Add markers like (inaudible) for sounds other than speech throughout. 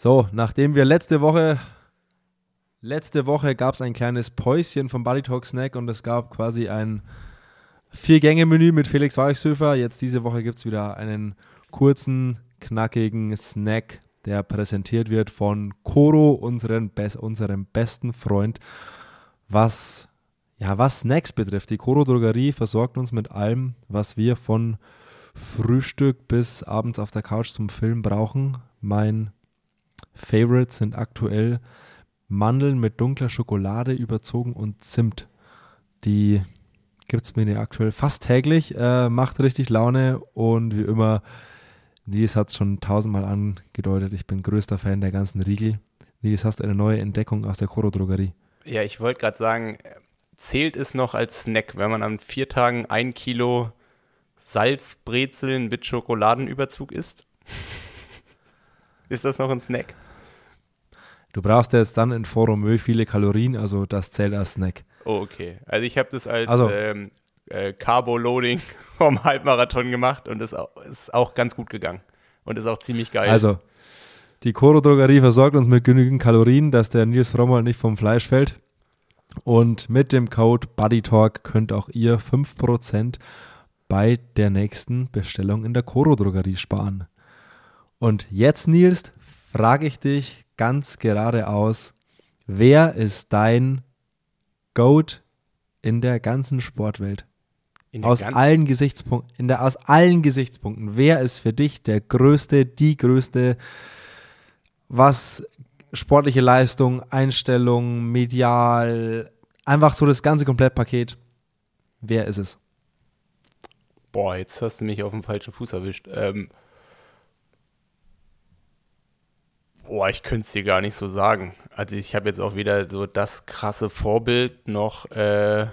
So, nachdem wir letzte Woche, letzte Woche gab es ein kleines Päuschen vom Buddy Talk Snack und es gab quasi ein Vier-Gänge-Menü mit Felix Weichshöfer. Jetzt diese Woche gibt es wieder einen kurzen, knackigen Snack, der präsentiert wird von Koro, unseren Be unserem besten Freund, was ja, was Snacks betrifft. Die Koro Drogerie versorgt uns mit allem, was wir von Frühstück bis abends auf der Couch zum Film brauchen. Mein Favorite sind aktuell Mandeln mit dunkler Schokolade überzogen und Zimt. Die gibt es mir aktuell fast täglich, äh, macht richtig Laune und wie immer, Nils hat es schon tausendmal angedeutet, ich bin größter Fan der ganzen Riegel. Nils, hast du eine neue Entdeckung aus der Koro Drogerie? Ja, ich wollte gerade sagen, zählt es noch als Snack, wenn man an vier Tagen ein Kilo Salzbrezeln mit Schokoladenüberzug isst? Ist das noch ein Snack? Du brauchst ja jetzt dann in Foromö viele Kalorien, also das zählt als Snack. Oh, okay. Also ich habe das als also, ähm, äh, Carbo-Loading (laughs) vom Halbmarathon gemacht und auch, ist auch ganz gut gegangen. Und ist auch ziemlich geil. Also, die Koro-Drogerie versorgt uns mit genügend Kalorien, dass der Nils Frommer nicht vom Fleisch fällt. Und mit dem Code BuddyTalk könnt auch ihr 5% bei der nächsten Bestellung in der Koro Drogerie sparen. Und jetzt, Nils, frage ich dich ganz geradeaus, wer ist dein Goat in der ganzen Sportwelt? aus gan allen Gesichtspunkten, in der, aus allen Gesichtspunkten, wer ist für dich der größte, die größte, was sportliche Leistung, Einstellung, medial, einfach so das ganze Komplettpaket. Wer ist es? Boah, jetzt hast du mich auf dem falschen Fuß erwischt. Ähm boah, ich könnte es dir gar nicht so sagen. Also ich habe jetzt auch weder so das krasse Vorbild noch äh,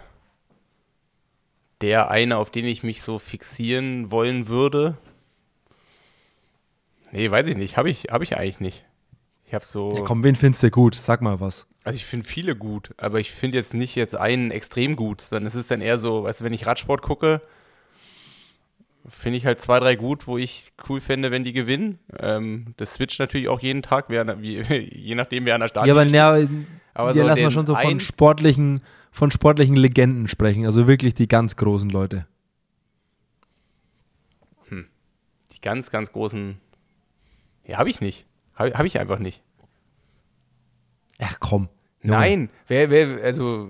der eine, auf den ich mich so fixieren wollen würde. Nee, weiß ich nicht. Habe ich, hab ich eigentlich nicht. Ich habe so. Ja, komm, wen findest du gut? Sag mal was. Also ich finde viele gut, aber ich finde jetzt nicht jetzt einen extrem gut, sondern es ist dann eher so, weißt du, wenn ich Radsport gucke, finde ich halt zwei, drei gut, wo ich cool fände, wenn die gewinnen. Ähm, das switcht natürlich auch jeden Tag, wer, wie, (laughs) je nachdem, wer an der Start ist. Ja, aber, ja, aber so lassen wir schon so von sportlichen, von sportlichen Legenden sprechen, also wirklich die ganz großen Leute. Hm. Die ganz, ganz großen, ja, habe ich nicht. Habe hab ich einfach nicht. Ach komm. Nein, wer, wer, also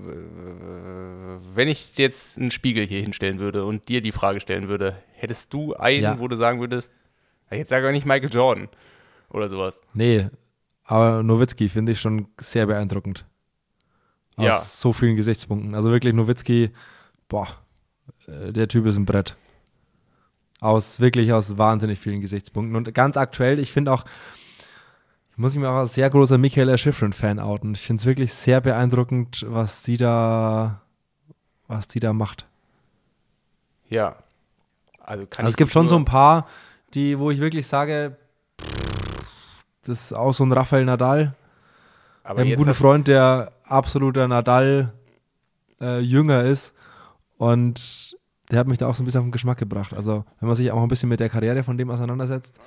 wenn ich jetzt einen Spiegel hier hinstellen würde und dir die Frage stellen würde, hättest du einen, ja. wo du sagen würdest, jetzt sage ich nicht Michael Jordan oder sowas. Nee, aber Nowitzki finde ich schon sehr beeindruckend. Aus ja. so vielen Gesichtspunkten. Also wirklich Nowitzki, boah, äh, der Typ ist ein Brett. Aus wirklich aus wahnsinnig vielen Gesichtspunkten. Und ganz aktuell, ich finde auch, muss ich mir auch als sehr großer Michaela Schifrin-Fan outen. Ich finde es wirklich sehr beeindruckend, was sie da, was sie da macht. Ja. Also, kann also es gibt schon so ein paar, die, wo ich wirklich sage, das ist auch so ein Rafael Nadal. Aber ein guter Freund, der absoluter Nadal-Jünger äh, ist. Und der hat mich da auch so ein bisschen auf den Geschmack gebracht. Also, wenn man sich auch ein bisschen mit der Karriere von dem auseinandersetzt,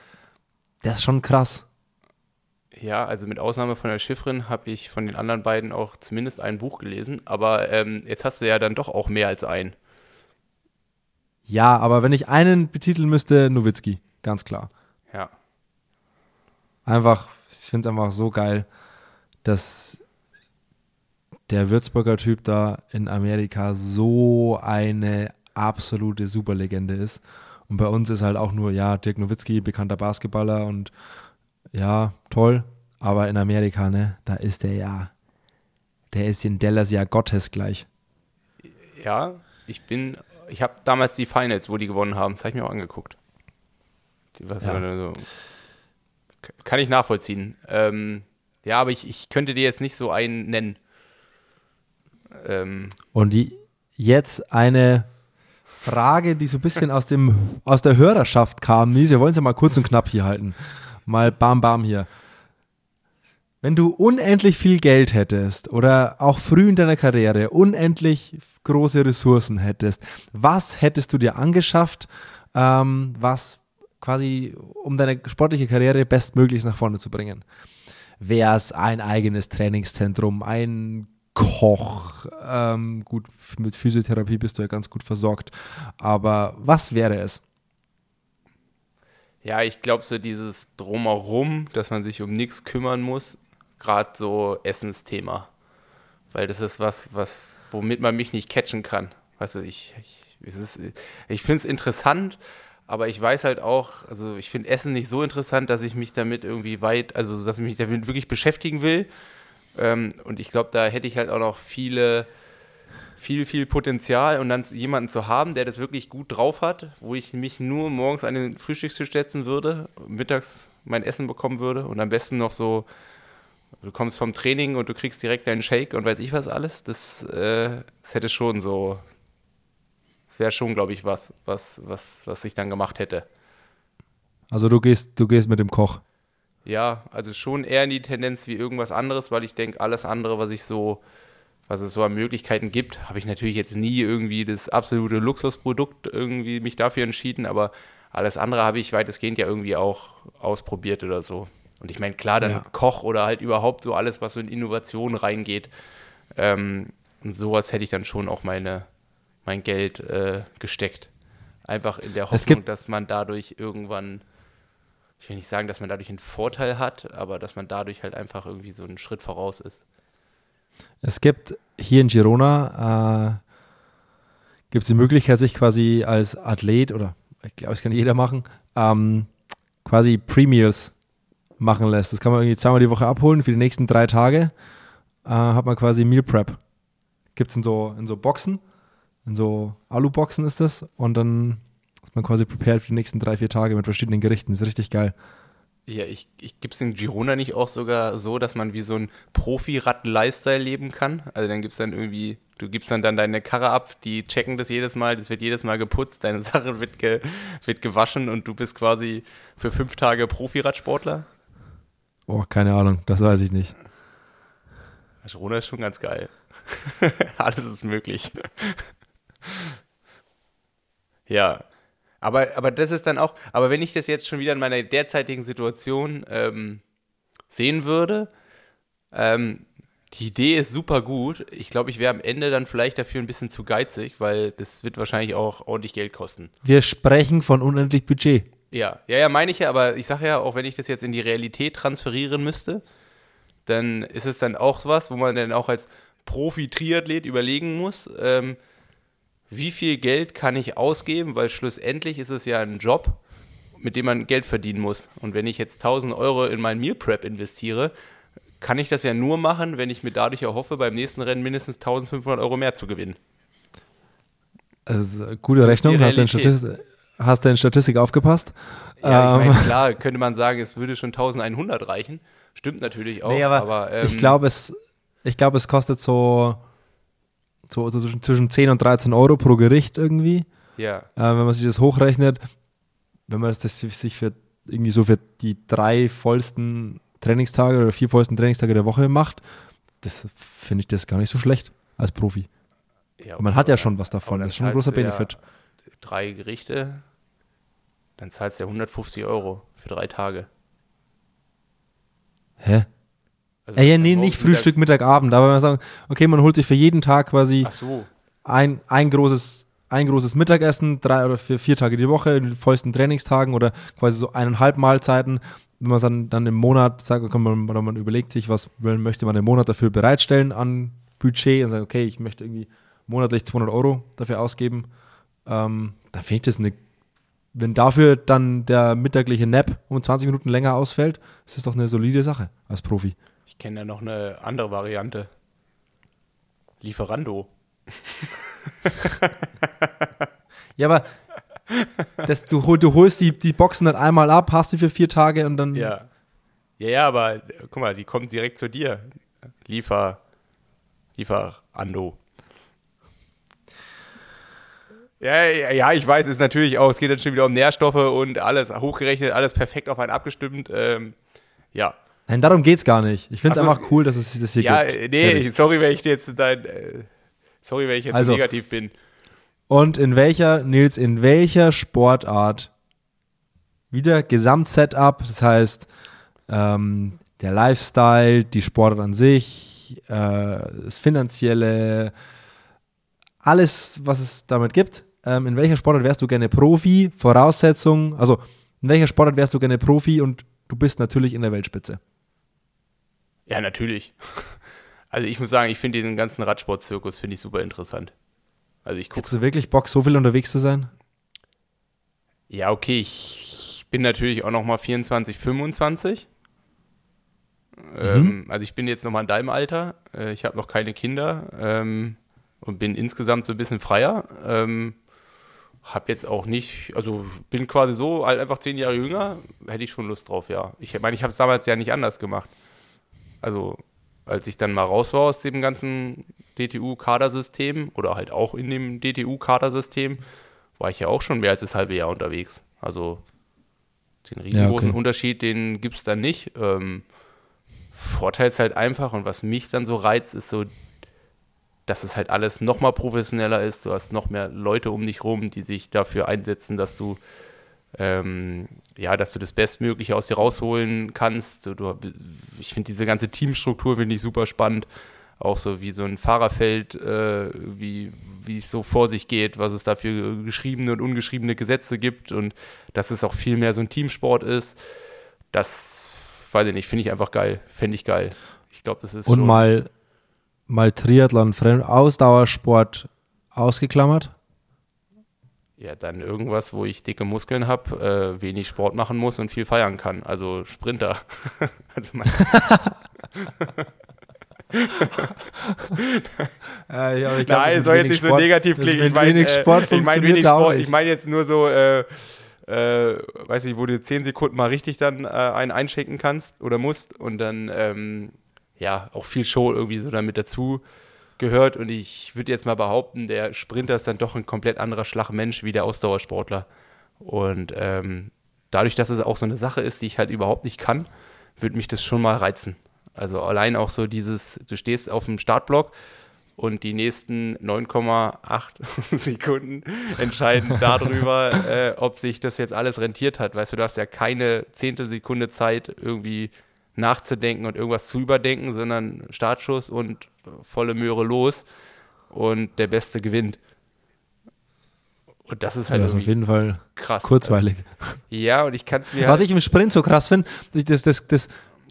der ist schon krass. Ja, also mit Ausnahme von der Schiffrin habe ich von den anderen beiden auch zumindest ein Buch gelesen, aber ähm, jetzt hast du ja dann doch auch mehr als ein. Ja, aber wenn ich einen betiteln müsste, Nowitzki, ganz klar. Ja. Einfach, ich finde es einfach so geil, dass der Würzburger Typ da in Amerika so eine absolute Superlegende ist. Und bei uns ist halt auch nur, ja, Dirk Nowitzki, bekannter Basketballer und ja, toll. Aber in Amerika, ne, da ist der ja, der ist in Dallas ja gottesgleich. Ja, ich bin, ich habe damals die Finals, wo die gewonnen haben, das habe ich mir auch angeguckt. Ja. so, kann ich nachvollziehen. Ähm, ja, aber ich, ich könnte dir jetzt nicht so einen nennen. Ähm, Und die, jetzt eine Frage, die so ein bisschen aus, dem, aus der Hörerschaft kam. Nies, wir wollen es ja mal kurz und knapp hier halten mal bam bam hier. Wenn du unendlich viel Geld hättest oder auch früh in deiner Karriere unendlich große Ressourcen hättest, was hättest du dir angeschafft, ähm, was quasi um deine sportliche Karriere bestmöglichst nach vorne zu bringen? wäre es ein eigenes Trainingszentrum, ein Koch. Ähm, gut, mit Physiotherapie bist du ja ganz gut versorgt. Aber was wäre es? Ja, ich glaube, so dieses Drumherum, dass man sich um nichts kümmern muss, gerade so Essensthema. Weil das ist was, was, womit man mich nicht catchen kann. Weißt du, ich, ich, ich finde es interessant, aber ich weiß halt auch, also ich finde Essen nicht so interessant, dass ich mich damit irgendwie weit, also dass ich mich damit wirklich beschäftigen will. Ähm, und ich glaube, da hätte ich halt auch noch viele, viel, viel Potenzial und dann jemanden zu haben, der das wirklich gut drauf hat, wo ich mich nur morgens an den Frühstückstisch setzen würde, mittags mein Essen bekommen würde und am besten noch so, du kommst vom Training und du kriegst direkt deinen Shake und weiß ich was alles, das, äh, das hätte schon so, das wäre schon, glaube ich, was, was, was, was ich dann gemacht hätte. Also du gehst, du gehst mit dem Koch. Ja, also schon eher in die Tendenz wie irgendwas anderes, weil ich denke, alles andere, was ich so, was es so an Möglichkeiten gibt, habe ich natürlich jetzt nie irgendwie das absolute Luxusprodukt irgendwie mich dafür entschieden, aber alles andere habe ich weitestgehend ja irgendwie auch ausprobiert oder so. Und ich meine, klar, dann ja. Koch oder halt überhaupt so alles, was so in Innovation reingeht. Ähm, und sowas hätte ich dann schon auch meine, mein Geld äh, gesteckt. Einfach in der Hoffnung, dass man dadurch irgendwann ich will nicht sagen, dass man dadurch einen Vorteil hat, aber dass man dadurch halt einfach irgendwie so einen Schritt voraus ist. Es gibt hier in Girona äh, gibt es die Möglichkeit, sich quasi als Athlet oder ich glaube, das kann jeder machen, ähm, quasi Pre-Meals machen lässt. Das kann man irgendwie zweimal die Woche abholen für die nächsten drei Tage. Äh, hat man quasi Meal Prep. Gibt es in so, in so Boxen, in so Alu-Boxen ist das und dann ist man quasi prepared für die nächsten drei, vier Tage mit verschiedenen Gerichten. Das ist richtig geil. Ja, ich, ich gibt es in Girona nicht auch sogar so, dass man wie so ein Profi-Rad-Lifestyle leben kann? Also dann gibt es dann irgendwie, du gibst dann, dann deine Karre ab, die checken das jedes Mal, das wird jedes Mal geputzt, deine (laughs) Sache wird, ge, wird gewaschen und du bist quasi für fünf Tage Profi-Radsportler? Oh, keine Ahnung, das weiß ich nicht. Girona ist schon ganz geil. (laughs) Alles ist möglich. (laughs) ja, aber, aber das ist dann auch, aber wenn ich das jetzt schon wieder in meiner derzeitigen Situation ähm, sehen würde, ähm, die Idee ist super gut. Ich glaube, ich wäre am Ende dann vielleicht dafür ein bisschen zu geizig, weil das wird wahrscheinlich auch ordentlich Geld kosten. Wir sprechen von unendlich Budget. Ja, ja, ja, meine ich ja, aber ich sage ja, auch wenn ich das jetzt in die Realität transferieren müsste, dann ist es dann auch was, wo man dann auch als Profi-Triathlet überlegen muss, ähm, wie viel Geld kann ich ausgeben, weil schlussendlich ist es ja ein Job, mit dem man Geld verdienen muss. Und wenn ich jetzt 1000 Euro in mein Meal Prep investiere, kann ich das ja nur machen, wenn ich mir dadurch erhoffe, beim nächsten Rennen mindestens 1500 Euro mehr zu gewinnen. Also, gute Rechnung, hast du, in Statistik, hast du in Statistik aufgepasst? Ja, ich meine, ähm. klar, könnte man sagen, es würde schon 1100 reichen. Stimmt natürlich auch. Nee, aber, aber ähm, ich glaube, es, glaub, es kostet so so, so zwischen 10 und 13 Euro pro Gericht irgendwie. Ja. Äh, wenn man sich das hochrechnet, wenn man das, das sich für irgendwie so für die drei vollsten Trainingstage oder vier vollsten Trainingstage der Woche macht, das finde ich das gar nicht so schlecht als Profi. Ja, man hat ja schon was davon, das ist schon ein großer Benefit. Ja drei Gerichte, dann zahlst du ja 150 Euro für drei Tage. Hä? Also ja, nee, nicht Frühstück, Mittag, Abend, aber man sagen, okay, man holt sich für jeden Tag quasi so. ein, ein großes ein großes Mittagessen, drei oder vier, vier Tage die Woche, in den vollsten Trainingstagen oder quasi so eineinhalb Mahlzeiten. Wenn man dann, dann im Monat sagt, man, man überlegt sich, was möchte man im Monat dafür bereitstellen an Budget und sagt, okay, ich möchte irgendwie monatlich 200 Euro dafür ausgeben, ähm, dann finde ich das eine, wenn dafür dann der mittagliche Nap um 20 Minuten länger ausfällt, ist das doch eine solide Sache als Profi. Ich kenne ja noch eine andere Variante. Lieferando. ja, aber das, du, du holst die, die Boxen dann einmal ab, hast sie für vier Tage und dann. Ja. Ja, ja, aber guck mal, die kommen direkt zu dir. Liefer. Lieferando. Ja, ja, ja, ich weiß, es ist natürlich auch, es geht dann schon wieder um Nährstoffe und alles hochgerechnet, alles perfekt auf einen abgestimmt. Ähm, ja. Nein, darum geht's gar nicht. Ich finde es einfach cool, dass es das hier ja, gibt. Ja, nee, Fertig. sorry, wenn ich jetzt dein, äh, sorry, wenn ich jetzt also, so negativ bin. Und in welcher, Nils, in welcher Sportart wieder Gesamtsetup, das heißt ähm, der Lifestyle, die Sportart an sich, äh, das Finanzielle, alles, was es damit gibt. Ähm, in welcher Sportart wärst du gerne Profi? Voraussetzung, also in welcher Sportart wärst du gerne Profi und du bist natürlich in der Weltspitze? Ja, natürlich. (laughs) Also ich muss sagen, ich finde diesen ganzen Radsport-Zirkus finde ich super interessant. Also ich Hättest du wirklich Bock, so viel unterwegs zu sein? Ja, okay, ich, ich bin natürlich auch noch mal 24, 25. Mhm. Ähm, also ich bin jetzt noch mal in deinem Alter. Äh, ich habe noch keine Kinder ähm, und bin insgesamt so ein bisschen freier. Ähm, habe jetzt auch nicht, also bin quasi so halt einfach zehn Jahre jünger, hätte ich schon Lust drauf, ja. Ich meine, ich habe es damals ja nicht anders gemacht. Also als ich dann mal raus war aus dem ganzen DTU-Kadersystem oder halt auch in dem DTU-Kadersystem, war ich ja auch schon mehr als das halbe Jahr unterwegs. Also den riesengroßen ja, okay. Unterschied, den gibt es dann nicht. Ähm, Vorteil ist halt einfach und was mich dann so reizt, ist so, dass es halt alles noch mal professioneller ist. Du hast noch mehr Leute um dich rum, die sich dafür einsetzen, dass du ähm, ja, dass du das Bestmögliche aus dir rausholen kannst. Du, ich finde diese ganze Teamstruktur finde ich super spannend. Auch so wie so ein Fahrerfeld, äh, wie, wie es so vor sich geht, was es da für geschriebene und ungeschriebene Gesetze gibt und dass es auch viel mehr so ein Teamsport ist. Das, weiß ich nicht, finde ich einfach geil. Fände ich geil. Ich glaube, das ist Und mal, mal Triathlon, Ausdauersport ausgeklammert? Ja, dann irgendwas, wo ich dicke Muskeln habe, äh, wenig Sport machen muss und viel feiern kann. Also Sprinter. (laughs) also (laughs) ja, ja, glaub, Nein, soll jetzt nicht Sport, so negativ klingen. Ich meine äh, ich mein wenig Sport. Ich meine jetzt nur so, äh, äh, weiß ich, wo du zehn Sekunden mal richtig dann äh, einen einschenken kannst oder musst und dann ähm, ja auch viel Show irgendwie so damit dazu gehört und ich würde jetzt mal behaupten, der Sprinter ist dann doch ein komplett anderer Schlagmensch wie der Ausdauersportler. Und ähm, dadurch, dass es auch so eine Sache ist, die ich halt überhaupt nicht kann, würde mich das schon mal reizen. Also allein auch so dieses, du stehst auf dem Startblock und die nächsten 9,8 (laughs) Sekunden entscheiden (laughs) darüber, äh, ob sich das jetzt alles rentiert hat. Weißt du, du hast ja keine Zehntelsekunde Zeit, irgendwie nachzudenken und irgendwas zu überdenken, sondern Startschuss und volle Möhre los und der Beste gewinnt. Und das ist halt ja, auf jeden Fall krass. Kurzweilig. Ja, und ich kann es mir. Was halt ich im Sprint so krass finde, das, das, das,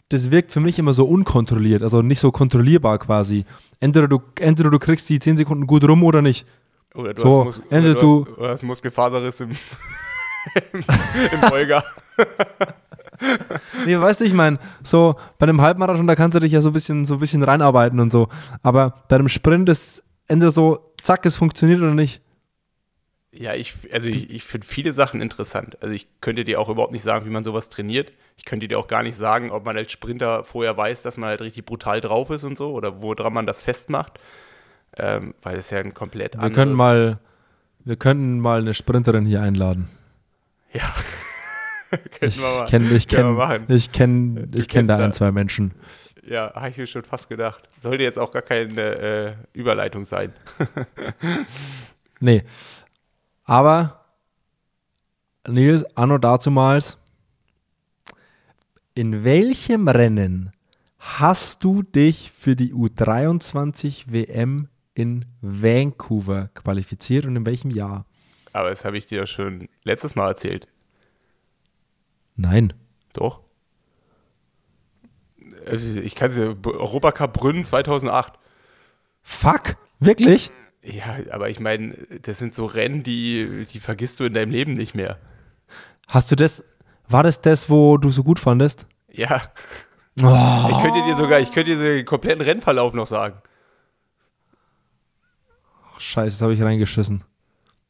das wirkt für mich immer so unkontrolliert, also nicht so kontrollierbar quasi. Entweder du, entweder du kriegst die 10 Sekunden gut rum oder nicht. Oder du, so, hast, Mus oder du, hast, oder hast Muskelfaserriss im, (laughs) im, im Folger. (laughs) (laughs) nee, weißt du, ich meine, so bei einem Halbmarathon, da kannst du dich ja so ein bisschen, so ein bisschen reinarbeiten und so. Aber bei einem Sprint ist entweder so, zack, es funktioniert oder nicht. Ja, ich, also ich, ich finde viele Sachen interessant. Also ich könnte dir auch überhaupt nicht sagen, wie man sowas trainiert. Ich könnte dir auch gar nicht sagen, ob man als Sprinter vorher weiß, dass man halt richtig brutal drauf ist und so oder woran man das festmacht. Ähm, weil es ja ein komplett wir Können mal, wir könnten mal eine Sprinterin hier einladen. Ja. (laughs) ich kenne ich kenn, ich kenn, ich kenn da ein, zwei Menschen. Ja, habe ich mir schon fast gedacht. Sollte jetzt auch gar keine äh, Überleitung sein. (laughs) nee. Aber, Nils, anno dazumals, in welchem Rennen hast du dich für die U23 WM in Vancouver qualifiziert und in welchem Jahr? Aber das habe ich dir schon letztes Mal erzählt. Nein. Doch. Ich kann es ja, Europacup Brünn 2008. Fuck, wirklich? Ja, aber ich meine, das sind so Rennen, die, die vergisst du in deinem Leben nicht mehr. Hast du das, war das das, wo du so gut fandest? Ja. Oh. Ich könnte dir sogar, ich könnte dir den kompletten Rennverlauf noch sagen. Oh, scheiße, das habe ich reingeschissen.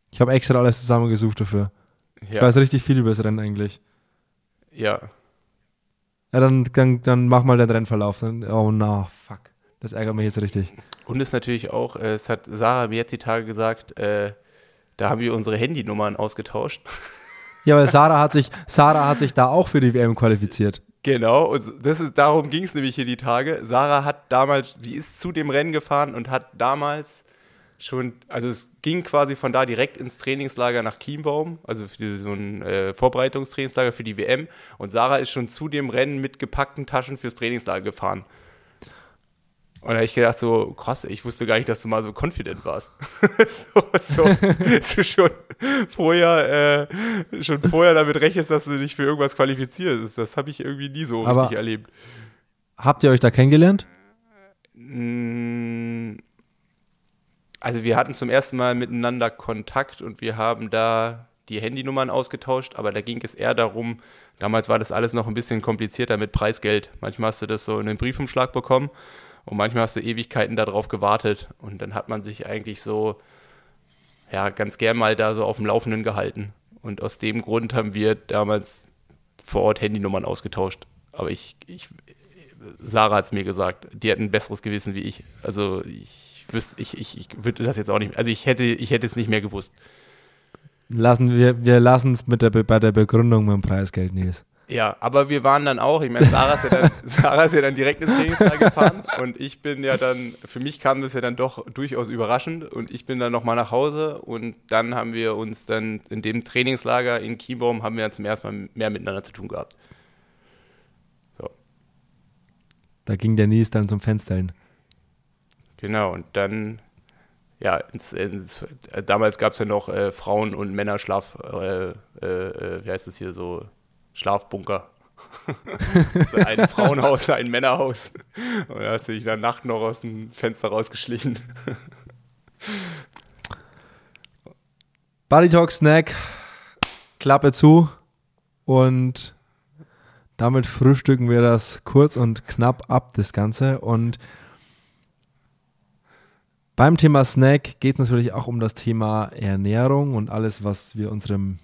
Ich habe extra alles zusammengesucht dafür. Ja. Ich weiß richtig viel über das Rennen eigentlich. Ja. Ja, dann, dann, dann mach mal den Rennverlauf. Dann, oh na, fuck. Das ärgert mich jetzt richtig. Und es natürlich auch, äh, es hat Sarah mir jetzt die Tage gesagt, äh, da haben wir unsere Handynummern ausgetauscht. (laughs) Ja, weil Sarah hat sich, Sarah hat sich da auch für die WM qualifiziert. Genau, und das ist, darum ging es nämlich hier die Tage. Sarah hat damals, sie ist zu dem Rennen gefahren und hat damals schon, also es ging quasi von da direkt ins Trainingslager nach Chiembaum, also für so ein äh, Vorbereitungstrainingslager für die WM. Und Sarah ist schon zu dem Rennen mit gepackten Taschen fürs Trainingslager gefahren. Und da habe ich gedacht, so krass, ich wusste gar nicht, dass du mal so confident warst. (laughs) so, so, so schon vorher, äh, schon vorher damit rechnest, dass du dich für irgendwas qualifizierst. Das habe ich irgendwie nie so Aber richtig erlebt. Habt ihr euch da kennengelernt? Mm, Also wir hatten zum ersten Mal miteinander Kontakt und wir haben da die Handynummern ausgetauscht, aber da ging es eher darum, damals war das alles noch ein bisschen komplizierter mit Preisgeld. Manchmal hast du das so in einem Briefumschlag bekommen und manchmal hast du Ewigkeiten darauf gewartet und dann hat man sich eigentlich so, ja, ganz gern mal da so auf dem Laufenden gehalten. Und aus dem Grund haben wir damals vor Ort Handynummern ausgetauscht. Aber ich, ich Sarah hat es mir gesagt, die hat ein besseres Gewissen wie ich. Also ich wüsste, ich, ich, ich würde das jetzt auch nicht, also ich hätte, ich hätte es nicht mehr gewusst. Lassen wir, wir lassen es mit der, Be- bei der Begründung mit dem Preisgeld, Nils. Ja, aber wir waren dann auch, ich meine, Sarah ist, ja dann, (laughs) Sarah ist ja dann direkt ins Trainingslager gefahren und ich bin ja dann, für mich kam das ja dann doch durchaus überraschend und ich bin dann nochmal nach Hause und dann haben wir uns dann in dem Trainingslager in Chiembaum haben wir dann zum ersten Mal mehr miteinander zu tun gehabt. Da ging der Nils dann zum Fenster hin. Genau, und dann, ja, ins, ins, damals gab es ja noch äh, Frauen- und Männerschlaf, äh, äh, äh, wie heißt das hier so, Schlafbunker. (laughs) so ein Frauenhaus, (laughs) ein Männerhaus. Und da hast du dich in der Nacht noch aus dem Fenster rausgeschlichen. (laughs) Buddy Talk Snack, Klappe zu und damit frühstücken wir das kurz und knapp ab, das Ganze. Und beim Thema Snack geht es natürlich auch um das Thema Ernährung und alles, was wir unserem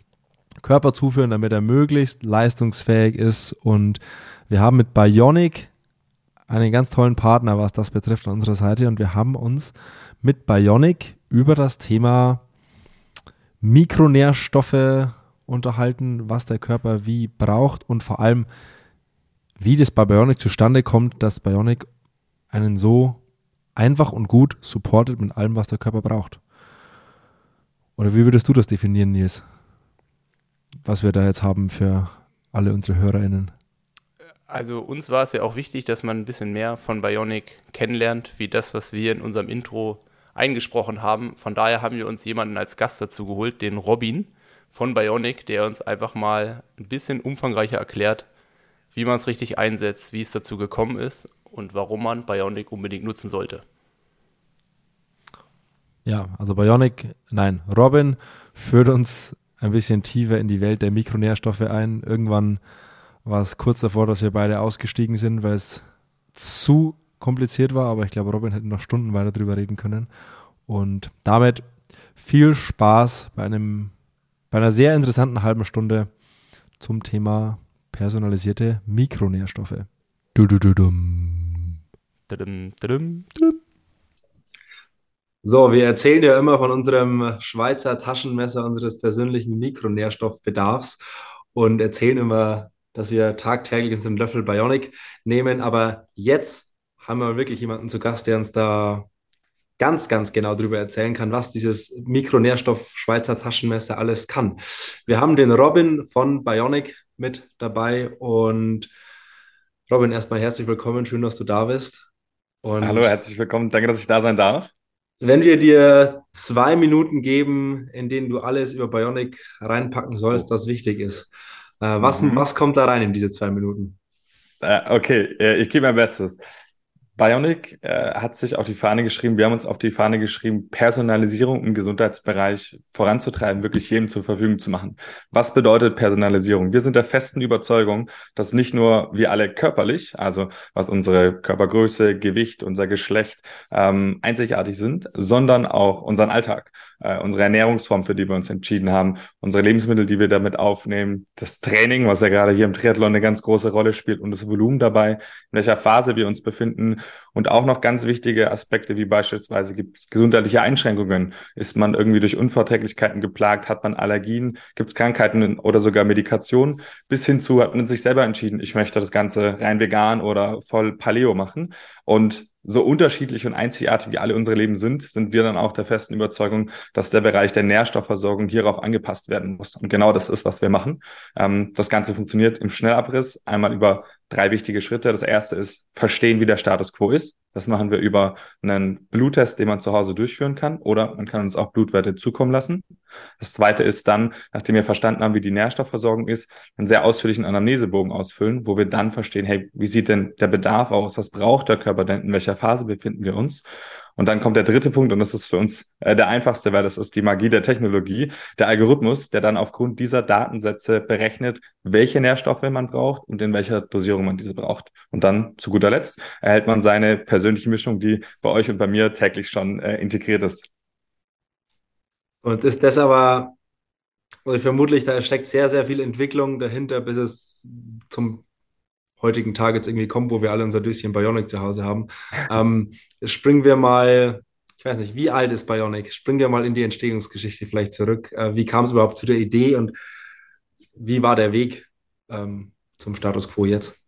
Körper zuführen, damit er möglichst leistungsfähig ist. Und wir haben mit Bionic einen ganz tollen Partner, was das betrifft, an unserer Seite. Und wir haben uns mit Bionic über das Thema Mikronährstoffe unterhalten, was der Körper wie braucht und vor allem, wie das bei Bionic zustande kommt, dass Bionic einen so einfach und gut supportet mit allem, was der Körper braucht. Oder wie würdest du das definieren, Nils? Was wir da jetzt haben für alle unsere HörerInnen. Also uns war es ja auch wichtig, dass man ein bisschen mehr von Bionic kennenlernt, wie das, was wir in unserem Intro eingesprochen haben. Von daher haben wir uns jemanden als Gast dazu geholt, den Robin von Bionic, der uns einfach mal ein bisschen umfangreicher erklärt, wie man es richtig einsetzt, wie es dazu gekommen ist und warum man Bionic unbedingt nutzen sollte. Ja, also Bionic, nein, Robin führt uns ein bisschen tiefer in die Welt der Mikronährstoffe ein. Irgendwann war es kurz davor, dass wir beide ausgestiegen sind, weil es zu kompliziert war, aber ich glaube, Robin hätte noch Stunden weiter drüber reden können. Und damit viel Spaß bei einem bei einer sehr interessanten halben Stunde zum Thema personalisierte Mikronährstoffe. Du, du, du, dum. So, wir erzählen ja immer von unserem Schweizer Taschenmesser unseres persönlichen Mikronährstoffbedarfs und erzählen immer, dass wir tagtäglich unseren Löffel Bionic nehmen. Aber jetzt haben wir wirklich jemanden zu Gast, der uns da ganz, ganz genau darüber erzählen kann, was dieses Mikronährstoff Schweizer Taschenmesser alles kann. Wir haben den Robin von Bionic mit dabei und Robin, erstmal herzlich willkommen, schön, dass du da bist. Und Hallo, herzlich willkommen. Danke, dass ich da sein darf. wenn wir dir zwei Minuten geben, in denen du alles über Bionic reinpacken sollst, was wichtig ist, äh, was, Mhm. was kommt da rein in diese zwei Minuten? Äh, okay, äh, ich gebe mein Bestes. Bionic äh, hat sich auf die Fahne geschrieben, wir haben uns auf die Fahne geschrieben, Personalisierung im Gesundheitsbereich voranzutreiben, wirklich jedem zur Verfügung zu machen. Was bedeutet Personalisierung? Wir sind der festen Überzeugung, dass nicht nur wir alle körperlich, also was unsere Körpergröße, Gewicht, unser Geschlecht ähm, einzigartig sind, sondern auch unseren Alltag, äh, unsere Ernährungsform, für die wir uns entschieden haben, unsere Lebensmittel, die wir damit aufnehmen, das Training, was ja gerade hier im Triathlon eine ganz große Rolle spielt und das Volumen dabei, in welcher Phase wir uns befinden und auch noch ganz wichtige Aspekte, wie beispielsweise gibt es gesundheitliche Einschränkungen. Ist man irgendwie durch Unverträglichkeiten geplagt? Hat man Allergien? Gibt es Krankheiten oder sogar Medikation? Bis hin zu hat man sich selber entschieden, ich möchte das Ganze rein vegan oder voll Paleo machen. Und so unterschiedlich und einzigartig wie alle unsere Leben sind, sind wir dann auch der festen Überzeugung, dass der Bereich der Nährstoffversorgung hierauf angepasst werden muss. Und genau das ist, was wir machen. Ähm, das Ganze funktioniert im Schnellabriss einmal über drei wichtige Schritte. Das erste ist verstehen, wie der Status quo ist. Das machen wir über einen Bluttest, den man zu Hause durchführen kann, oder man kann uns auch Blutwerte zukommen lassen. Das zweite ist dann, nachdem wir verstanden haben, wie die Nährstoffversorgung ist, einen sehr ausführlichen Anamnesebogen ausfüllen, wo wir dann verstehen, hey, wie sieht denn der Bedarf aus? Was braucht der Körper denn? In welcher Phase befinden wir uns? Und dann kommt der dritte Punkt und das ist für uns äh, der einfachste, weil das ist die Magie der Technologie, der Algorithmus, der dann aufgrund dieser Datensätze berechnet, welche Nährstoffe man braucht und in welcher Dosierung man diese braucht. Und dann zu guter Letzt erhält man seine persönliche Mischung, die bei euch und bei mir täglich schon äh, integriert ist. Und ist das aber, also vermutlich, da steckt sehr, sehr viel Entwicklung dahinter, bis es zum heutigen Tag jetzt irgendwie kommt, wo wir alle unser Döschen Bionic zu Hause haben. (laughs) Ähm, springen wir mal, ich weiß nicht, wie alt ist Bionic? Springen wir mal in die Entstehungsgeschichte vielleicht zurück. Äh, wie kam es überhaupt zu der Idee und wie war der Weg ähm, zum Status quo jetzt?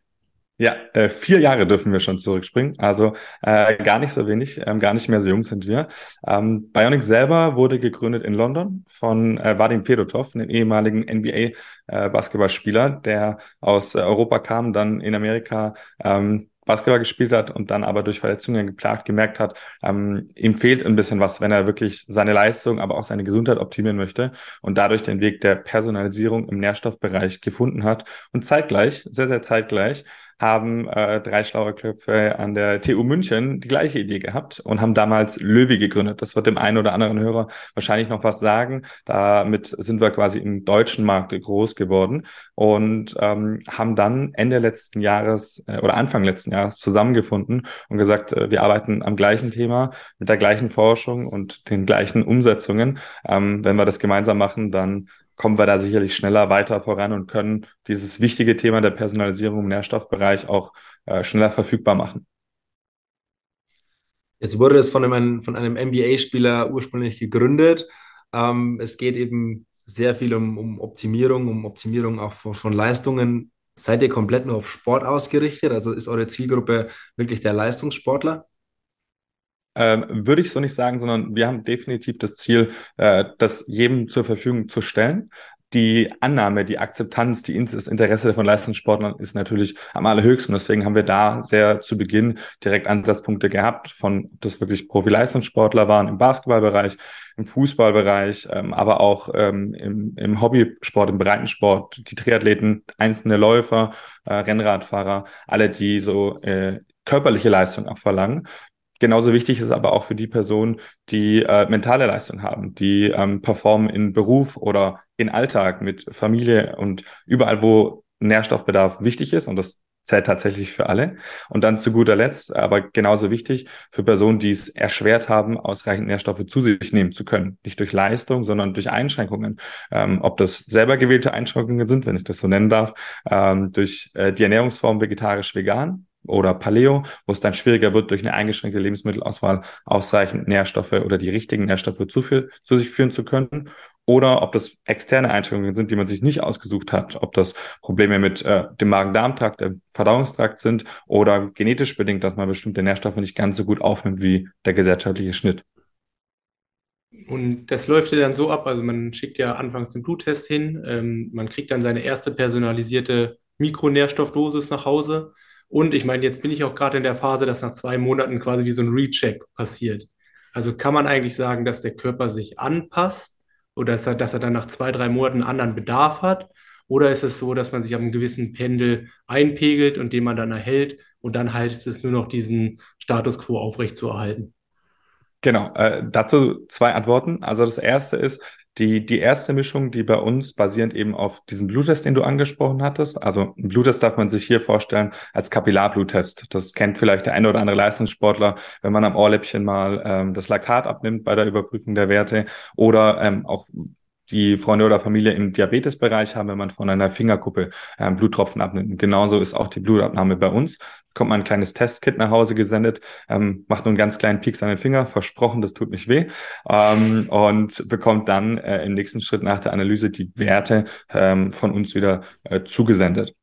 Ja, äh, vier Jahre dürfen wir schon zurückspringen. Also äh, gar nicht so wenig, ähm, gar nicht mehr so jung sind wir. Ähm, Bionic selber wurde gegründet in London von äh, Vadim Fedotov, einem ehemaligen NBA-Basketballspieler, äh, der aus äh, Europa kam, dann in Amerika ähm, Basketball gespielt hat und dann aber durch Verletzungen geplagt gemerkt hat, ähm, ihm fehlt ein bisschen was, wenn er wirklich seine Leistung, aber auch seine Gesundheit optimieren möchte und dadurch den Weg der Personalisierung im Nährstoffbereich gefunden hat und zeitgleich, sehr, sehr zeitgleich, haben äh, drei schlaue Köpfe an der TU München die gleiche Idee gehabt und haben damals Löwy gegründet. Das wird dem einen oder anderen Hörer wahrscheinlich noch was sagen. Damit sind wir quasi im deutschen Markt groß geworden und ähm, haben dann Ende letzten Jahres äh, oder Anfang letzten Jahres zusammengefunden und gesagt, äh, wir arbeiten am gleichen Thema mit der gleichen Forschung und den gleichen Umsetzungen. Ähm, wenn wir das gemeinsam machen, dann kommen wir da sicherlich schneller weiter voran und können dieses wichtige Thema der Personalisierung im Nährstoffbereich auch äh, schneller verfügbar machen. Jetzt wurde es von einem, von einem MBA-Spieler ursprünglich gegründet. Ähm, es geht eben sehr viel um, um Optimierung, um Optimierung auch von, von Leistungen. Seid ihr komplett nur auf Sport ausgerichtet? Also ist eure Zielgruppe wirklich der Leistungssportler? Ähm, würde ich so nicht sagen, sondern wir haben definitiv das Ziel, äh, das jedem zur Verfügung zu stellen. Die Annahme, die Akzeptanz, die, das Interesse von Leistungssportlern ist natürlich am allerhöchsten. Deswegen haben wir da sehr zu Beginn direkt Ansatzpunkte gehabt, von das wirklich Profi-Leistungssportler waren im Basketballbereich, im Fußballbereich, ähm, aber auch ähm, im, im Hobbysport, im Breitensport, die Triathleten, einzelne Läufer, äh, Rennradfahrer, alle, die so äh, körperliche Leistung auch verlangen. Genauso wichtig ist aber auch für die Personen, die äh, mentale Leistung haben, die ähm, performen in Beruf oder in Alltag mit Familie und überall, wo Nährstoffbedarf wichtig ist und das zählt tatsächlich für alle. Und dann zu guter Letzt, aber genauso wichtig, für Personen, die es erschwert haben, ausreichend Nährstoffe zu sich nehmen zu können. Nicht durch Leistung, sondern durch Einschränkungen. Ähm, ob das selber gewählte Einschränkungen sind, wenn ich das so nennen darf, ähm, durch äh, die Ernährungsform vegetarisch-vegan oder Paleo, wo es dann schwieriger wird, durch eine eingeschränkte Lebensmittelauswahl ausreichend Nährstoffe oder die richtigen Nährstoffe zu, zu sich führen zu können. Oder ob das externe Einschränkungen sind, die man sich nicht ausgesucht hat, ob das Probleme mit äh, dem Magen-Darm-Trakt, dem Verdauungstrakt sind oder genetisch bedingt, dass man bestimmte Nährstoffe nicht ganz so gut aufnimmt wie der gesellschaftliche Schnitt. Und das läuft ja dann so ab, also man schickt ja anfangs den Bluttest hin, ähm, man kriegt dann seine erste personalisierte Mikronährstoffdosis nach Hause und ich meine, jetzt bin ich auch gerade in der Phase, dass nach zwei Monaten quasi wie so ein Recheck passiert. Also kann man eigentlich sagen, dass der Körper sich anpasst oder dass er, dass er dann nach zwei, drei Monaten einen anderen Bedarf hat? Oder ist es so, dass man sich einem gewissen Pendel einpegelt und den man dann erhält und dann heißt es nur noch diesen Status quo aufrechtzuerhalten? Genau, äh, dazu zwei Antworten. Also das erste ist, die, die erste Mischung, die bei uns basierend eben auf diesem Bluttest, den du angesprochen hattest. Also ein Bluttest darf man sich hier vorstellen als Kapillarbluttest. Das kennt vielleicht der eine oder andere Leistungssportler, wenn man am Ohrläppchen mal ähm, das Laktat abnimmt bei der Überprüfung der Werte oder ähm, auch die Freunde oder Familie im Diabetesbereich haben, wenn man von einer Fingerkuppe ähm, Bluttropfen abnimmt. genauso ist auch die Blutabnahme bei uns. Kommt man ein kleines Testkit nach Hause gesendet, ähm, macht nur einen ganz kleinen Pieks an den Finger, versprochen, das tut nicht weh, ähm, und bekommt dann äh, im nächsten Schritt nach der Analyse die Werte ähm, von uns wieder äh, zugesendet.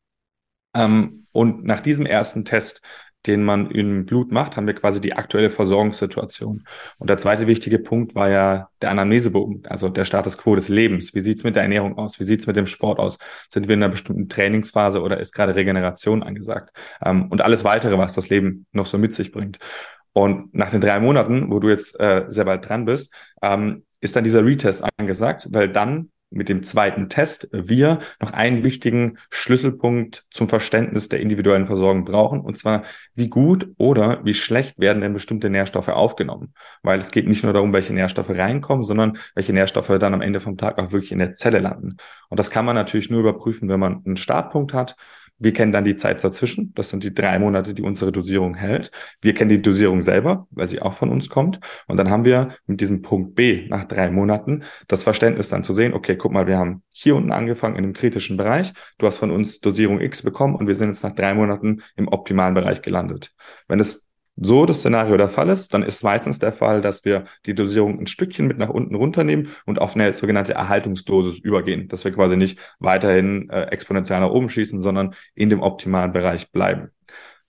Ähm, und nach diesem ersten Test den man im Blut macht, haben wir quasi die aktuelle Versorgungssituation. Und der zweite wichtige Punkt war ja der Anamnesebogen, also der Status quo des Lebens. Wie sieht's mit der Ernährung aus? Wie sieht's mit dem Sport aus? Sind wir in einer bestimmten Trainingsphase oder ist gerade Regeneration angesagt? Ähm, und alles weitere, was das Leben noch so mit sich bringt. Und nach den drei Monaten, wo du jetzt äh, sehr bald dran bist, ähm, ist dann dieser Retest angesagt, weil dann mit dem zweiten Test wir noch einen wichtigen Schlüsselpunkt zum Verständnis der individuellen Versorgung brauchen, und zwar wie gut oder wie schlecht werden denn bestimmte Nährstoffe aufgenommen. Weil es geht nicht nur darum, welche Nährstoffe reinkommen, sondern welche Nährstoffe dann am Ende vom Tag auch wirklich in der Zelle landen. Und das kann man natürlich nur überprüfen, wenn man einen Startpunkt hat, wir kennen dann die Zeit dazwischen. Das sind die drei Monate, die unsere Dosierung hält. Wir kennen die Dosierung selber, weil sie auch von uns kommt. Und dann haben wir mit diesem Punkt B nach drei Monaten das Verständnis dann zu sehen, okay, guck mal, wir haben hier unten angefangen in einem kritischen Bereich. Du hast von uns Dosierung X bekommen und wir sind jetzt nach drei Monaten im optimalen Bereich gelandet. Wenn es so das Szenario der Fall ist, dann ist meistens der Fall, dass wir die Dosierung ein Stückchen mit nach unten runternehmen und auf eine sogenannte Erhaltungsdosis übergehen, dass wir quasi nicht weiterhin äh, exponentiell nach oben schießen, sondern in dem optimalen Bereich bleiben.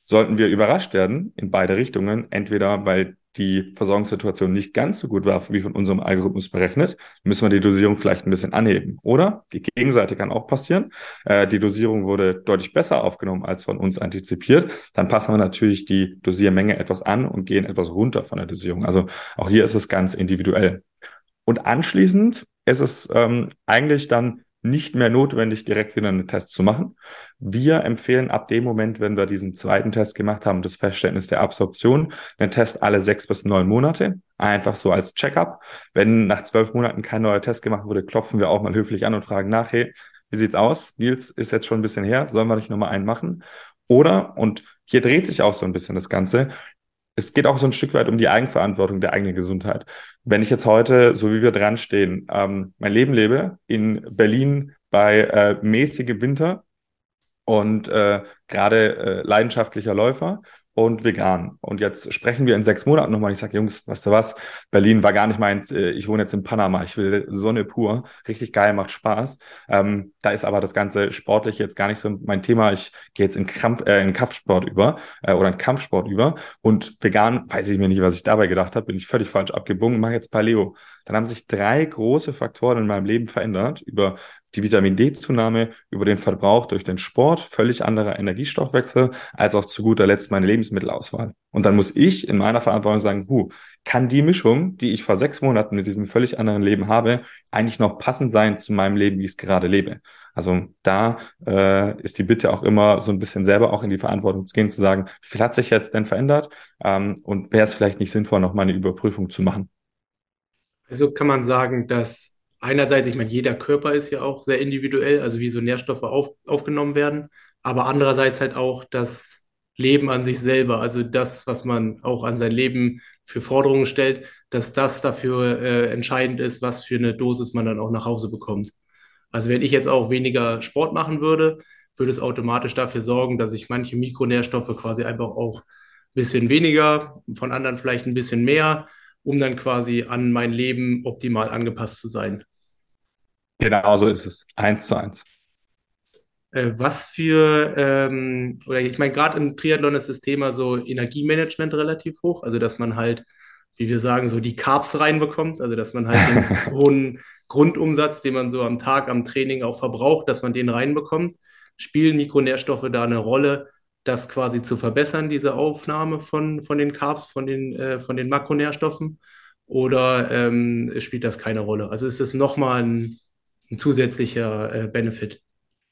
Sollten wir überrascht werden in beide Richtungen, entweder weil die Versorgungssituation nicht ganz so gut war, wie von unserem Algorithmus berechnet, müssen wir die Dosierung vielleicht ein bisschen anheben. Oder die Gegenseite kann auch passieren. Äh, die Dosierung wurde deutlich besser aufgenommen als von uns antizipiert. Dann passen wir natürlich die Dosiermenge etwas an und gehen etwas runter von der Dosierung. Also auch hier ist es ganz individuell. Und anschließend ist es ähm, eigentlich dann nicht mehr notwendig, direkt wieder einen Test zu machen. Wir empfehlen ab dem Moment, wenn wir diesen zweiten Test gemacht haben, das Feststellnis der Absorption, einen Test alle sechs bis neun Monate, einfach so als Checkup. Wenn nach zwölf Monaten kein neuer Test gemacht wurde, klopfen wir auch mal höflich an und fragen nach, hey, wie sieht's aus? Nils ist jetzt schon ein bisschen her, sollen wir nicht nochmal einen machen? Oder, und hier dreht sich auch so ein bisschen das Ganze, es geht auch so ein Stück weit um die Eigenverantwortung der eigenen Gesundheit. Wenn ich jetzt heute, so wie wir dran stehen, ähm, mein Leben lebe in Berlin bei äh, mäßigem Winter und äh, gerade äh, leidenschaftlicher Läufer und vegan. Und jetzt sprechen wir in sechs Monaten nochmal. Ich sage, Jungs, weißt du was? Berlin war gar nicht meins. Äh, ich wohne jetzt in Panama. Ich will Sonne pur. Richtig geil, macht Spaß. Ähm, da ist aber das ganze sportlich jetzt gar nicht so mein Thema. Ich gehe jetzt in, Krampf, äh, in Kampfsport über äh, oder in Kampfsport über. Und vegan, weiß ich mir nicht, was ich dabei gedacht habe. Bin ich völlig falsch abgebogen. Mache jetzt Paleo. Dann haben sich drei große Faktoren in meinem Leben verändert über die Vitamin D-Zunahme über den Verbrauch durch den Sport, völlig anderer Energiestoffwechsel, als auch zu guter Letzt meine Lebensmittelauswahl. Und dann muss ich in meiner Verantwortung sagen, hu, kann die Mischung, die ich vor sechs Monaten mit diesem völlig anderen Leben habe, eigentlich noch passend sein zu meinem Leben, wie ich es gerade lebe? Also da äh, ist die Bitte auch immer so ein bisschen selber auch in die Verantwortung zu gehen, zu sagen, wie viel hat sich jetzt denn verändert ähm, und wäre es vielleicht nicht sinnvoll, noch mal eine Überprüfung zu machen? Also kann man sagen, dass einerseits, ich meine, jeder Körper ist ja auch sehr individuell, also wie so Nährstoffe auf, aufgenommen werden, aber andererseits halt auch das Leben an sich selber, also das, was man auch an sein Leben für Forderungen stellt, dass das dafür äh, entscheidend ist, was für eine Dosis man dann auch nach Hause bekommt. Also wenn ich jetzt auch weniger Sport machen würde, würde es automatisch dafür sorgen, dass ich manche Mikronährstoffe quasi einfach auch ein bisschen weniger, von anderen vielleicht ein bisschen mehr, um dann quasi an mein Leben optimal angepasst zu sein. Genau so ist es. Eins zu eins. Äh, was für, ähm, oder ich meine, gerade im Triathlon ist das Thema so Energiemanagement relativ hoch, also dass man halt, wie wir sagen, so die Carbs reinbekommt, also dass man halt den (laughs) hohen Grundumsatz, den man so am Tag am Training auch verbraucht, dass man den reinbekommt. Spielen Mikronährstoffe da eine Rolle, das quasi zu verbessern, diese Aufnahme von, von den Carbs, von den, äh, von den Makronährstoffen? Oder ähm, spielt das keine Rolle? Also ist es nochmal ein ein zusätzlicher äh, Benefit.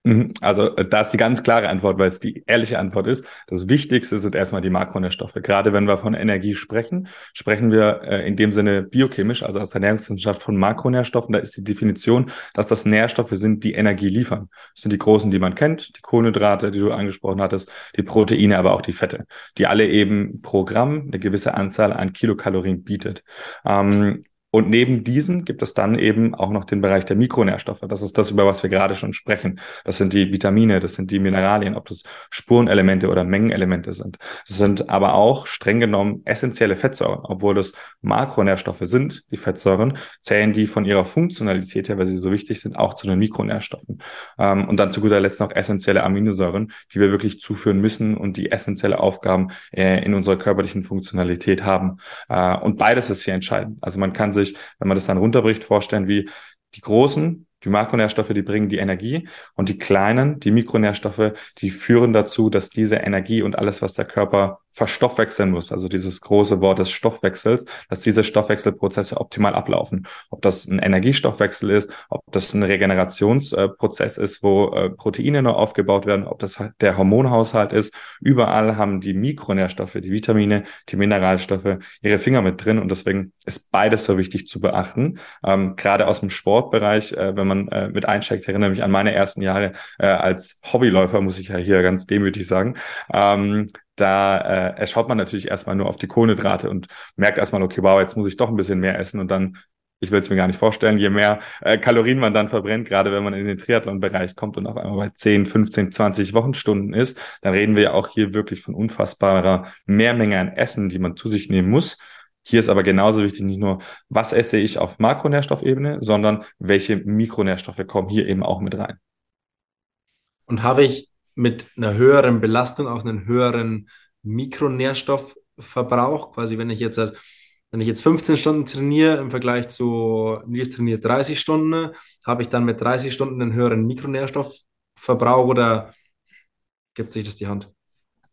Mhm. Also äh, da ist die ganz klare Antwort, weil es die ehrliche Antwort ist. Das Wichtigste sind erstmal die Makronährstoffe. Gerade wenn wir von Energie sprechen, sprechen wir äh, in dem Sinne biochemisch, also aus der Ernährungswissenschaft von Makronährstoffen. Da ist die Definition, dass das Nährstoffe sind, die Energie liefern. Das sind die großen, die man kennt, die Kohlenhydrate, die du angesprochen hattest, die Proteine, aber auch die Fette, die alle eben pro Gramm eine gewisse Anzahl an Kilokalorien bietet. Ähm, Und neben diesen gibt es dann eben auch noch den Bereich der Mikronährstoffe. Das ist das, über was wir gerade schon sprechen. Das sind die Vitamine, das sind die Mineralien, ob das Spurenelemente oder Mengenelemente sind. Das sind aber auch streng genommen essentielle Fettsäuren. Obwohl das Makronährstoffe sind, die Fettsäuren, zählen die von ihrer Funktionalität her, weil sie so wichtig sind, auch zu den Mikronährstoffen. Ähm, und dann zu guter Letzt noch essentielle Aminosäuren, die wir wirklich zuführen müssen und die essentielle Aufgaben äh, in unserer körperlichen Funktionalität haben. Äh, und beides ist hier entscheidend. Also man kann sich, wenn man das dann runterbricht, vorstellen, wie die großen die Makronährstoffe, die bringen die Energie und die kleinen, die Mikronährstoffe, die führen dazu, dass diese Energie und alles, was der Körper verstoffwechseln muss, also dieses große Wort des Stoffwechsels, dass diese Stoffwechselprozesse optimal ablaufen. Ob das ein Energiestoffwechsel ist, ob das ein Regenerationsprozess ist, wo äh, Proteine noch aufgebaut werden, ob das der Hormonhaushalt ist. Überall haben die Mikronährstoffe, die Vitamine, die Mineralstoffe ihre Finger mit drin und deswegen ist beides so wichtig zu beachten. Ähm, gerade aus dem Sportbereich, äh, wenn man äh, mit einsteigt, erinnere mich an meine ersten Jahre äh, als Hobbyläufer, muss ich ja hier ganz demütig sagen. Ähm, da äh, erschaut man natürlich erstmal nur auf die Kohlenhydrate und merkt erstmal, okay, wow, jetzt muss ich doch ein bisschen mehr essen und dann, ich will es mir gar nicht vorstellen, je mehr äh, Kalorien man dann verbrennt, gerade wenn man in den Triathlon-Bereich kommt und auf einmal bei 10, 15, 20 Wochenstunden ist, dann reden wir ja auch hier wirklich von unfassbarer Mehrmenge an Essen, die man zu sich nehmen muss. Hier ist aber genauso wichtig, nicht nur, was esse ich auf Makronährstoffebene, sondern welche Mikronährstoffe kommen hier eben auch mit rein. Und habe ich mit einer höheren Belastung auch einen höheren Mikronährstoffverbrauch. Quasi, wenn ich jetzt, wenn ich jetzt 15 Stunden trainiere im Vergleich zu Nils trainiert 30 Stunden, habe ich dann mit 30 Stunden einen höheren Mikronährstoffverbrauch oder gibt sich das die Hand?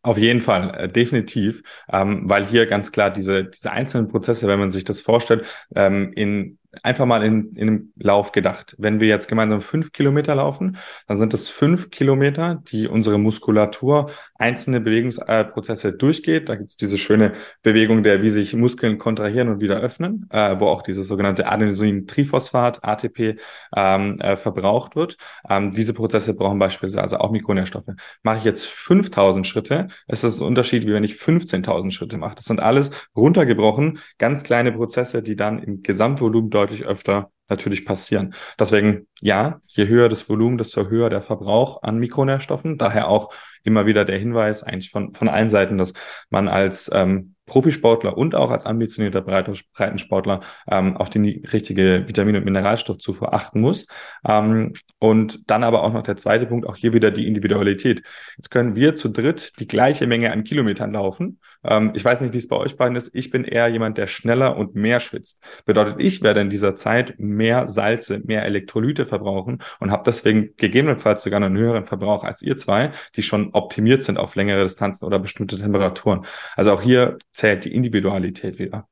Auf jeden Fall, äh, definitiv, ähm, weil hier ganz klar diese, diese einzelnen Prozesse, wenn man sich das vorstellt, ähm, in einfach mal in, in einem Lauf gedacht. Wenn wir jetzt gemeinsam fünf Kilometer laufen, dann sind es fünf Kilometer, die unsere Muskulatur einzelne Bewegungsprozesse durchgeht. Da gibt es diese schöne Bewegung, der wie sich Muskeln kontrahieren und wieder öffnen, äh, wo auch dieses sogenannte Adenosin-Triphosphat, ATP, ähm, äh, verbraucht wird. Ähm, diese Prozesse brauchen beispielsweise auch Mikronährstoffe. Mache ich jetzt 5000 Schritte, ist das ein Unterschied, wie wenn ich 15.000 Schritte mache. Das sind alles runtergebrochen, ganz kleine Prozesse, die dann im Gesamtvolumen deutlich öfter natürlich passieren. Deswegen, ja, je höher das Volumen, desto höher der Verbrauch an Mikronährstoffen. Daher auch immer wieder der Hinweis eigentlich von, von allen Seiten, dass man als ähm, Profisportler und auch als ambitionierter Breitensportler ähm, auf die richtige Vitamin- und Mineralstoffzufuhr achten muss. Ähm, und dann aber auch noch der zweite Punkt, auch hier wieder die Individualität. Jetzt können wir zu dritt die gleiche Menge an Kilometern laufen. Ähm, ich weiß nicht, wie es bei euch beiden ist. Ich bin eher jemand, der schneller und mehr schwitzt. Bedeutet, ich werde in dieser Zeit mehr Salze, mehr Elektrolyte verbrauchen und habe deswegen gegebenenfalls sogar einen höheren Verbrauch als ihr zwei, die schon optimiert sind auf längere Distanzen oder bestimmte Temperaturen. Also auch hier zählt die Individualität wieder.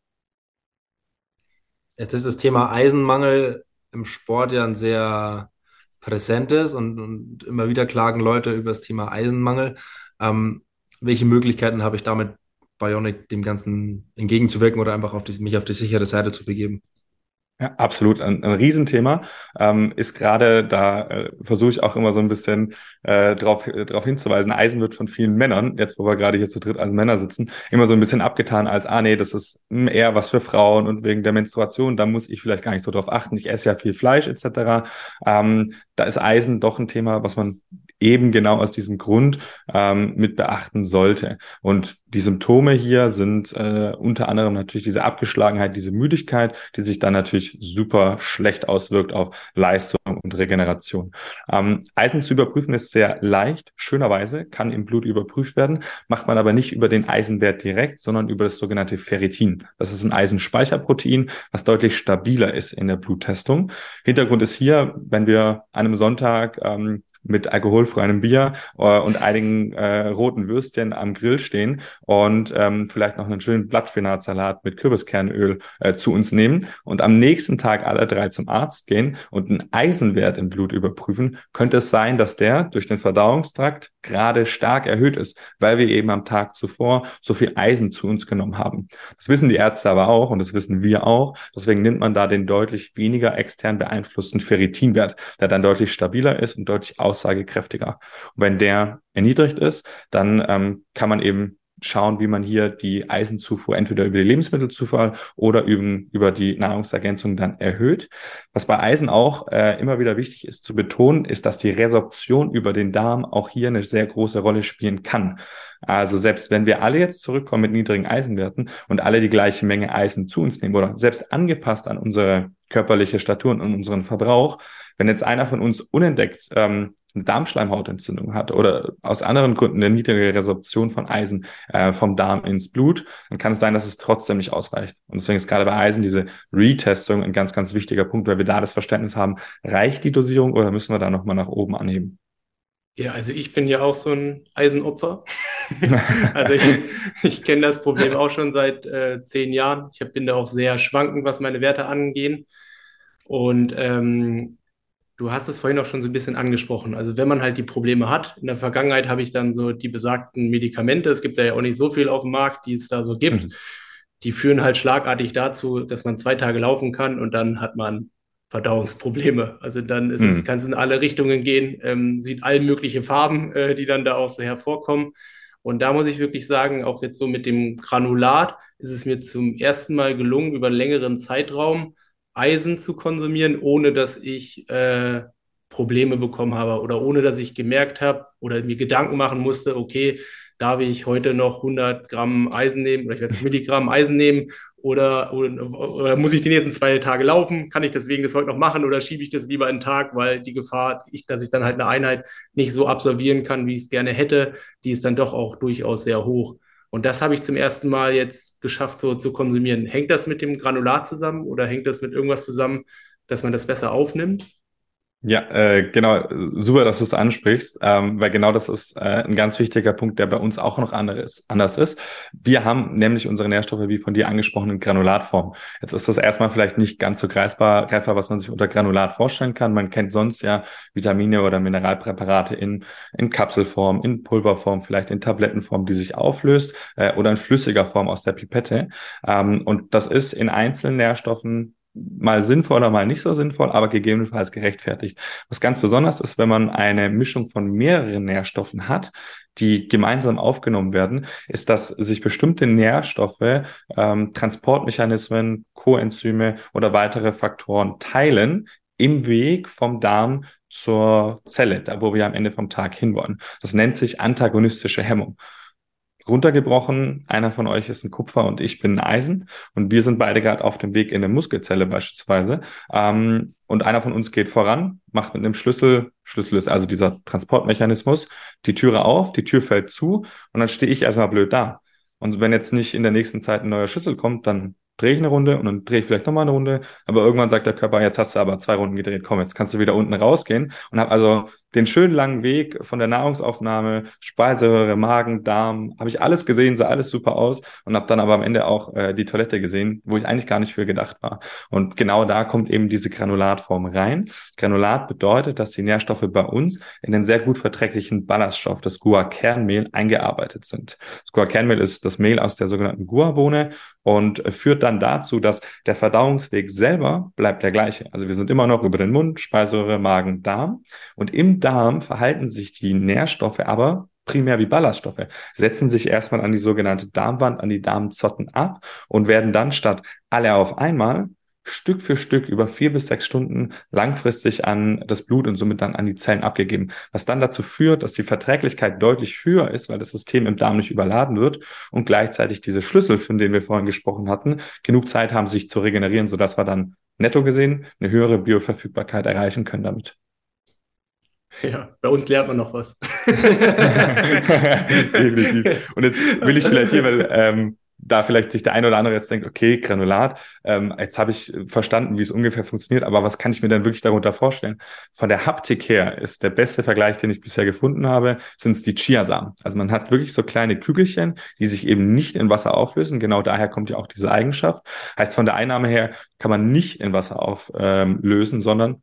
Jetzt ist das Thema Eisenmangel im Sport ja ein sehr präsentes und, und immer wieder klagen Leute über das Thema Eisenmangel. Ähm, welche Möglichkeiten habe ich damit Bionic dem Ganzen entgegenzuwirken oder einfach auf die, mich auf die sichere Seite zu begeben? Ja, absolut. Ein, ein Riesenthema ähm, ist gerade, da äh, versuche ich auch immer so ein bisschen äh, darauf äh, drauf hinzuweisen, Eisen wird von vielen Männern, jetzt wo wir gerade hier zu dritt als Männer sitzen, immer so ein bisschen abgetan als, ah nee, das ist hm, eher was für Frauen und wegen der Menstruation, da muss ich vielleicht gar nicht so drauf achten, ich esse ja viel Fleisch etc. Ähm, da ist Eisen doch ein Thema, was man eben genau aus diesem Grund ähm, mit beachten sollte. Und die Symptome hier sind äh, unter anderem natürlich diese Abgeschlagenheit, diese Müdigkeit, die sich dann natürlich super schlecht auswirkt auf Leistung und Regeneration. Ähm, Eisen zu überprüfen ist sehr leicht, schönerweise kann im Blut überprüft werden, macht man aber nicht über den Eisenwert direkt, sondern über das sogenannte Ferritin. Das ist ein Eisenspeicherprotein, was deutlich stabiler ist in der Bluttestung. Hintergrund ist hier, wenn wir an einem Sonntag ähm, mit alkoholfreiem Bier äh, und einigen äh, roten Würstchen am Grill stehen und ähm, vielleicht noch einen schönen Blattspinatsalat mit Kürbiskernöl äh, zu uns nehmen und am nächsten Tag alle drei zum Arzt gehen und einen Eisenwert im Blut überprüfen, könnte es sein, dass der durch den Verdauungstrakt gerade stark erhöht ist, weil wir eben am Tag zuvor so viel Eisen zu uns genommen haben. Das wissen die Ärzte aber auch und das wissen wir auch. Deswegen nimmt man da den deutlich weniger extern beeinflussten Ferritinwert, der dann deutlich stabiler ist und deutlich aus aussagekräftiger. Und wenn der erniedrigt ist, dann ähm, kann man eben schauen, wie man hier die Eisenzufuhr entweder über die Lebensmittelzufuhr oder über, über die Nahrungsergänzung dann erhöht. Was bei Eisen auch äh, immer wieder wichtig ist zu betonen, ist, dass die Resorption über den Darm auch hier eine sehr große Rolle spielen kann. Also selbst wenn wir alle jetzt zurückkommen mit niedrigen Eisenwerten und alle die gleiche Menge Eisen zu uns nehmen oder selbst angepasst an unsere körperliche Statur und unseren Verbrauch, wenn jetzt einer von uns unentdeckt ähm, eine Darmschleimhautentzündung hat oder aus anderen Gründen eine niedrige Resorption von Eisen äh, vom Darm ins Blut, dann kann es sein, dass es trotzdem nicht ausreicht. Und deswegen ist gerade bei Eisen diese Retestung ein ganz, ganz wichtiger Punkt, weil wir da das Verständnis haben, reicht die Dosierung oder müssen wir da nochmal nach oben anheben? Ja, also ich bin ja auch so ein Eisenopfer. (laughs) also ich, ich kenne das Problem auch schon seit äh, zehn Jahren. Ich bin da auch sehr schwankend, was meine Werte angehen. Und ähm, Du hast es vorhin auch schon so ein bisschen angesprochen. Also wenn man halt die Probleme hat, in der Vergangenheit habe ich dann so die besagten Medikamente, es gibt ja auch nicht so viel auf dem Markt, die es da so gibt, mhm. die führen halt schlagartig dazu, dass man zwei Tage laufen kann und dann hat man Verdauungsprobleme. Also dann ist mhm. es, kann es in alle Richtungen gehen, ähm, sieht all mögliche Farben, äh, die dann da auch so hervorkommen. Und da muss ich wirklich sagen, auch jetzt so mit dem Granulat ist es mir zum ersten Mal gelungen, über einen längeren Zeitraum Eisen zu konsumieren, ohne dass ich äh, Probleme bekommen habe oder ohne dass ich gemerkt habe oder mir Gedanken machen musste, okay, darf ich heute noch 100 Gramm Eisen nehmen oder ich weiß nicht, Milligramm Eisen nehmen oder, oder, oder, muss ich die nächsten zwei Tage laufen? Kann ich deswegen das heute noch machen oder schiebe ich das lieber einen Tag, weil die Gefahr, ich, dass ich dann halt eine Einheit nicht so absolvieren kann, wie ich es gerne hätte, die ist dann doch auch durchaus sehr hoch. Und das habe ich zum ersten Mal jetzt geschafft, so zu konsumieren. Hängt das mit dem Granulat zusammen oder hängt das mit irgendwas zusammen, dass man das besser aufnimmt? Ja, äh, genau, super, dass du es ansprichst, ähm, weil genau das ist äh, ein ganz wichtiger Punkt, der bei uns auch noch anders, anders ist. Wir haben nämlich unsere Nährstoffe, wie von dir angesprochen, in Granulatform. Jetzt ist das erstmal vielleicht nicht ganz so greifbar, greifbar, was man sich unter Granulat vorstellen kann. Man kennt sonst ja Vitamine oder Mineralpräparate in, in Kapselform, in Pulverform, vielleicht in Tablettenform, die sich auflöst äh, oder in flüssiger Form aus der Pipette. Ähm, und das ist in einzelnen Nährstoffen mal sinnvoll oder mal nicht so sinnvoll, aber gegebenenfalls gerechtfertigt. Was ganz besonders ist, wenn man eine Mischung von mehreren Nährstoffen hat, die gemeinsam aufgenommen werden, ist, dass sich bestimmte Nährstoffe, ähm, Transportmechanismen, Coenzyme oder weitere Faktoren teilen im Weg vom Darm zur Zelle, da wo wir am Ende vom Tag hinwollen. Das nennt sich antagonistische Hemmung runtergebrochen, einer von euch ist ein Kupfer und ich bin ein Eisen. Und wir sind beide gerade auf dem Weg in eine Muskelzelle beispielsweise. Ähm, und einer von uns geht voran, macht mit einem Schlüssel, Schlüssel ist also dieser Transportmechanismus, die Türe auf, die Tür fällt zu und dann stehe ich erstmal blöd da. Und wenn jetzt nicht in der nächsten Zeit ein neuer Schlüssel kommt, dann drehe ich eine Runde und dann drehe ich vielleicht nochmal eine Runde, aber irgendwann sagt der Körper, jetzt hast du aber zwei Runden gedreht, komm, jetzt kannst du wieder unten rausgehen. Und habe also den schönen langen Weg von der Nahrungsaufnahme, Speiseröhre, Magen, Darm, habe ich alles gesehen, sah alles super aus und habe dann aber am Ende auch äh, die Toilette gesehen, wo ich eigentlich gar nicht für gedacht war. Und genau da kommt eben diese Granulatform rein. Granulat bedeutet, dass die Nährstoffe bei uns in den sehr gut verträglichen Ballaststoff, das Guar-Kernmehl, eingearbeitet sind. Das Guar-Kernmehl ist das Mehl aus der sogenannten Guar-Bohne und führt dann dazu, dass der Verdauungsweg selber bleibt der gleiche. Also wir sind immer noch über den Mund, Speiseröhre, Magen, Darm und im Darm verhalten sich die Nährstoffe aber primär wie Ballaststoffe, setzen sich erstmal an die sogenannte Darmwand, an die Darmzotten ab und werden dann statt alle auf einmal Stück für Stück über vier bis sechs Stunden langfristig an das Blut und somit dann an die Zellen abgegeben, was dann dazu führt, dass die Verträglichkeit deutlich höher ist, weil das System im Darm nicht überladen wird und gleichzeitig diese Schlüssel, von denen wir vorhin gesprochen hatten, genug Zeit haben, sich zu regenerieren, sodass wir dann netto gesehen eine höhere Bioverfügbarkeit erreichen können damit. Ja, bei uns lernt man noch was. (laughs) (laughs) Definitiv. Und jetzt will ich vielleicht hier, weil ähm, da vielleicht sich der eine oder andere jetzt denkt, okay, Granulat, ähm, jetzt habe ich verstanden, wie es ungefähr funktioniert, aber was kann ich mir denn wirklich darunter vorstellen? Von der Haptik her ist der beste Vergleich, den ich bisher gefunden habe, sind es die Chiasamen. Also man hat wirklich so kleine Kügelchen, die sich eben nicht in Wasser auflösen. Genau daher kommt ja auch diese Eigenschaft. Heißt, von der Einnahme her kann man nicht in Wasser auflösen, ähm, sondern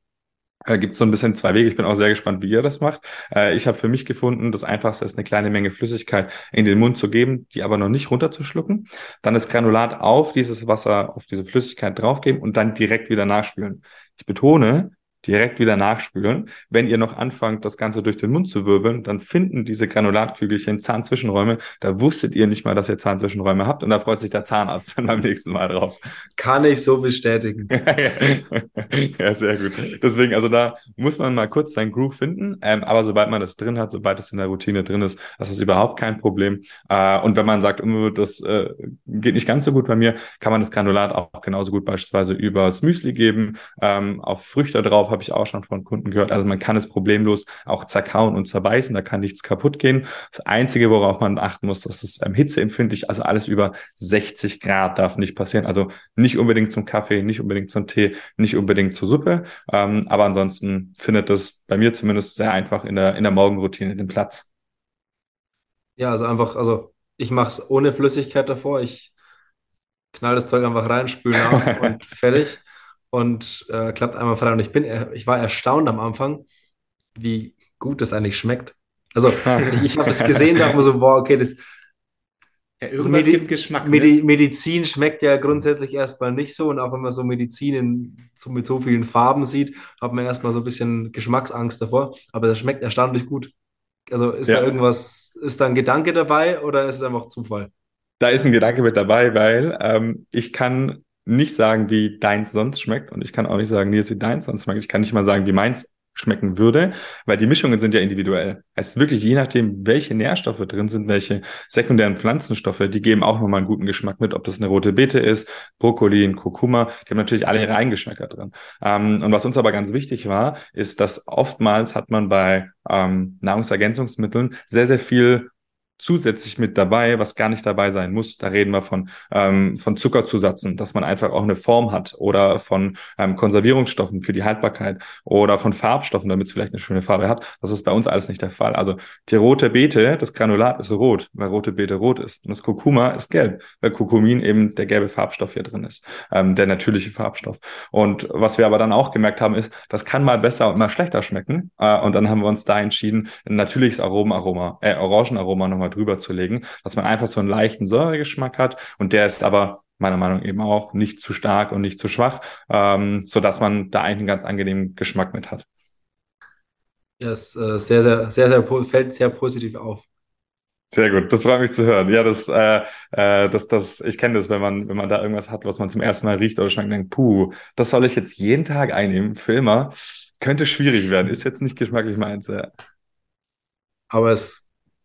äh, gibt so ein bisschen zwei Wege. Ich bin auch sehr gespannt, wie ihr das macht. Äh, ich habe für mich gefunden, das Einfachste ist, eine kleine Menge Flüssigkeit in den Mund zu geben, die aber noch nicht runterzuschlucken. Dann das Granulat auf dieses Wasser, auf diese Flüssigkeit draufgeben und dann direkt wieder nachspülen. Ich betone, direkt wieder nachspülen. Wenn ihr noch anfangt, das Ganze durch den Mund zu wirbeln, dann finden diese Granulatkügelchen Zahnzwischenräume. Da wusstet ihr nicht mal, dass ihr Zahnzwischenräume habt und da freut sich der Zahnarzt dann beim nächsten Mal drauf. Kann ich so bestätigen. (laughs) ja, sehr gut. Deswegen, also da muss man mal kurz seinen Groove finden, ähm, aber sobald man das drin hat, sobald es in der Routine drin ist, das ist überhaupt kein Problem. Äh, und wenn man sagt, oh, das äh, geht nicht ganz so gut bei mir, kann man das Granulat auch genauso gut beispielsweise übers Müsli geben, ähm, auf Früchte drauf, habe ich auch schon von Kunden gehört. Also man kann es problemlos auch zerkauen und zerbeißen, da kann nichts kaputt gehen. Das Einzige, worauf man achten muss, das ist ähm, hitzeempfindlich, also alles über 60 Grad darf nicht passieren. Also nicht unbedingt zum Kaffee, nicht unbedingt zum Tee, nicht unbedingt zur Suppe. Ähm, aber ansonsten findet das bei mir zumindest sehr einfach in der, in der Morgenroutine den Platz. Ja, also einfach, also ich mache es ohne Flüssigkeit davor. Ich knall das Zeug einfach rein, spüle nach (laughs) und fertig. Und äh, klappt einmal frei. Und ich bin, ich war erstaunt am Anfang, wie gut das eigentlich schmeckt. Also (laughs) ich, ich habe es gesehen, dachte mir so, boah, okay, das, ja, irgendwas Medi gibt Geschmack. Medi ne? Medizin schmeckt ja grundsätzlich erstmal nicht so. Und auch wenn man so Medizin in, so mit so vielen Farben sieht, hat man erstmal so ein bisschen Geschmacksangst davor. Aber das schmeckt erstaunlich gut. Also ist ja. da irgendwas, ist da ein Gedanke dabei oder ist es einfach Zufall? Da ist ein Gedanke mit dabei, weil ähm, ich kann nicht sagen, wie deins sonst schmeckt und ich kann auch nicht sagen, wie deins sonst schmeckt. Ich kann nicht mal sagen, wie meins schmecken würde, weil die Mischungen sind ja individuell. Es ist wirklich je nachdem, welche Nährstoffe drin sind, welche sekundären Pflanzenstoffe, die geben auch nochmal einen guten Geschmack mit, ob das eine rote Beete ist, Brokkoli, ein Kurkuma, die haben natürlich alle ihre Eigengeschmäcker drin. Ähm, und was uns aber ganz wichtig war, ist, dass oftmals hat man bei ähm, Nahrungsergänzungsmitteln sehr, sehr viel zusätzlich mit dabei, was gar nicht dabei sein muss. Da reden wir von, ähm, von Zuckerzusatzen, dass man einfach auch eine Form hat oder von ähm, Konservierungsstoffen für die Haltbarkeit oder von Farbstoffen, damit es vielleicht eine schöne Farbe hat. Das ist bei uns alles nicht der Fall. Also die rote Beete, das Granulat ist rot, weil rote Beete rot ist. Und das Kurkuma ist gelb, weil Kurkumin eben der gelbe Farbstoff hier drin ist, ähm, der natürliche Farbstoff. Und was wir aber dann auch gemerkt haben, ist, das kann mal besser und mal schlechter schmecken. Äh, und dann haben wir uns da entschieden, ein natürliches Aromenaroma, äh, Orangenaroma nochmal drüber zu legen, dass man einfach so einen leichten Säuregeschmack hat und der ist aber meiner Meinung nach eben auch nicht zu stark und nicht zu schwach, ähm, so dass man da eigentlich einen ganz angenehmen Geschmack mit hat. Das äh, sehr, sehr, sehr, sehr, fällt sehr positiv auf. Sehr gut, das freut mich zu hören. Ja, das, äh, äh, das, das, ich kenne das, wenn man, wenn man da irgendwas hat, was man zum ersten Mal riecht oder schmeckt, denkt, puh, das soll ich jetzt jeden Tag einnehmen für immer. Könnte schwierig werden, ist jetzt nicht geschmacklich meins. Ja. Aber es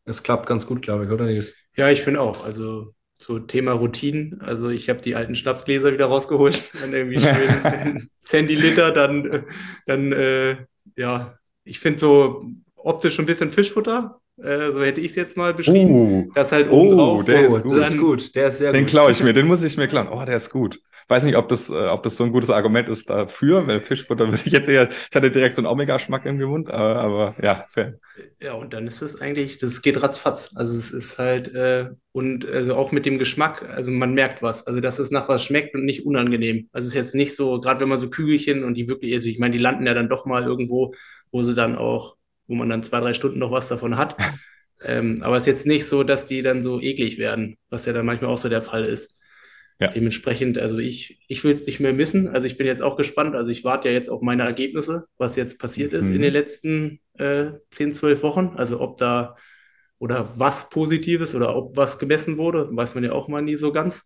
es klappt ganz gut, glaube ich, oder Nils? Ja, ich finde auch. Also so Thema Routinen. Also ich habe die alten Schnapsgläser wieder rausgeholt, (laughs) dann irgendwie schön (laughs) Zentiliter, dann, dann äh, ja, ich finde so optisch ein bisschen Fischfutter. Äh, so hätte ich es jetzt mal beschrieben. Uh, das halt oben oh, drauf. Der ist gut. Das ist gut. Der ist sehr den klaue ich mir, den muss ich mir klauen. Oh, der ist gut. Weiß nicht, ob das, äh, ob das so ein gutes Argument ist dafür, weil Fischfutter würde ich jetzt eher, ich hatte direkt so einen Omega-Schmack im Mund, aber, aber ja, fair. Ja, und dann ist es eigentlich, das geht ratzfatz. Also es ist halt, äh, und also auch mit dem Geschmack, also man merkt was. Also dass es nach was schmeckt und nicht unangenehm. Also es ist jetzt nicht so, gerade wenn man so Kügelchen und die wirklich, also ich meine, die landen ja dann doch mal irgendwo, wo sie dann auch wo man dann zwei, drei Stunden noch was davon hat. (laughs) Ähm, aber es ist jetzt nicht so, dass die dann so eklig werden, was ja dann manchmal auch so der Fall ist. Ja. Dementsprechend, also ich, ich will es nicht mehr missen. Also ich bin jetzt auch gespannt. Also ich warte ja jetzt auf meine Ergebnisse, was jetzt passiert mhm. ist in den letzten äh, 10, 12 Wochen. Also ob da oder was Positives oder ob was gemessen wurde, weiß man ja auch mal nie so ganz.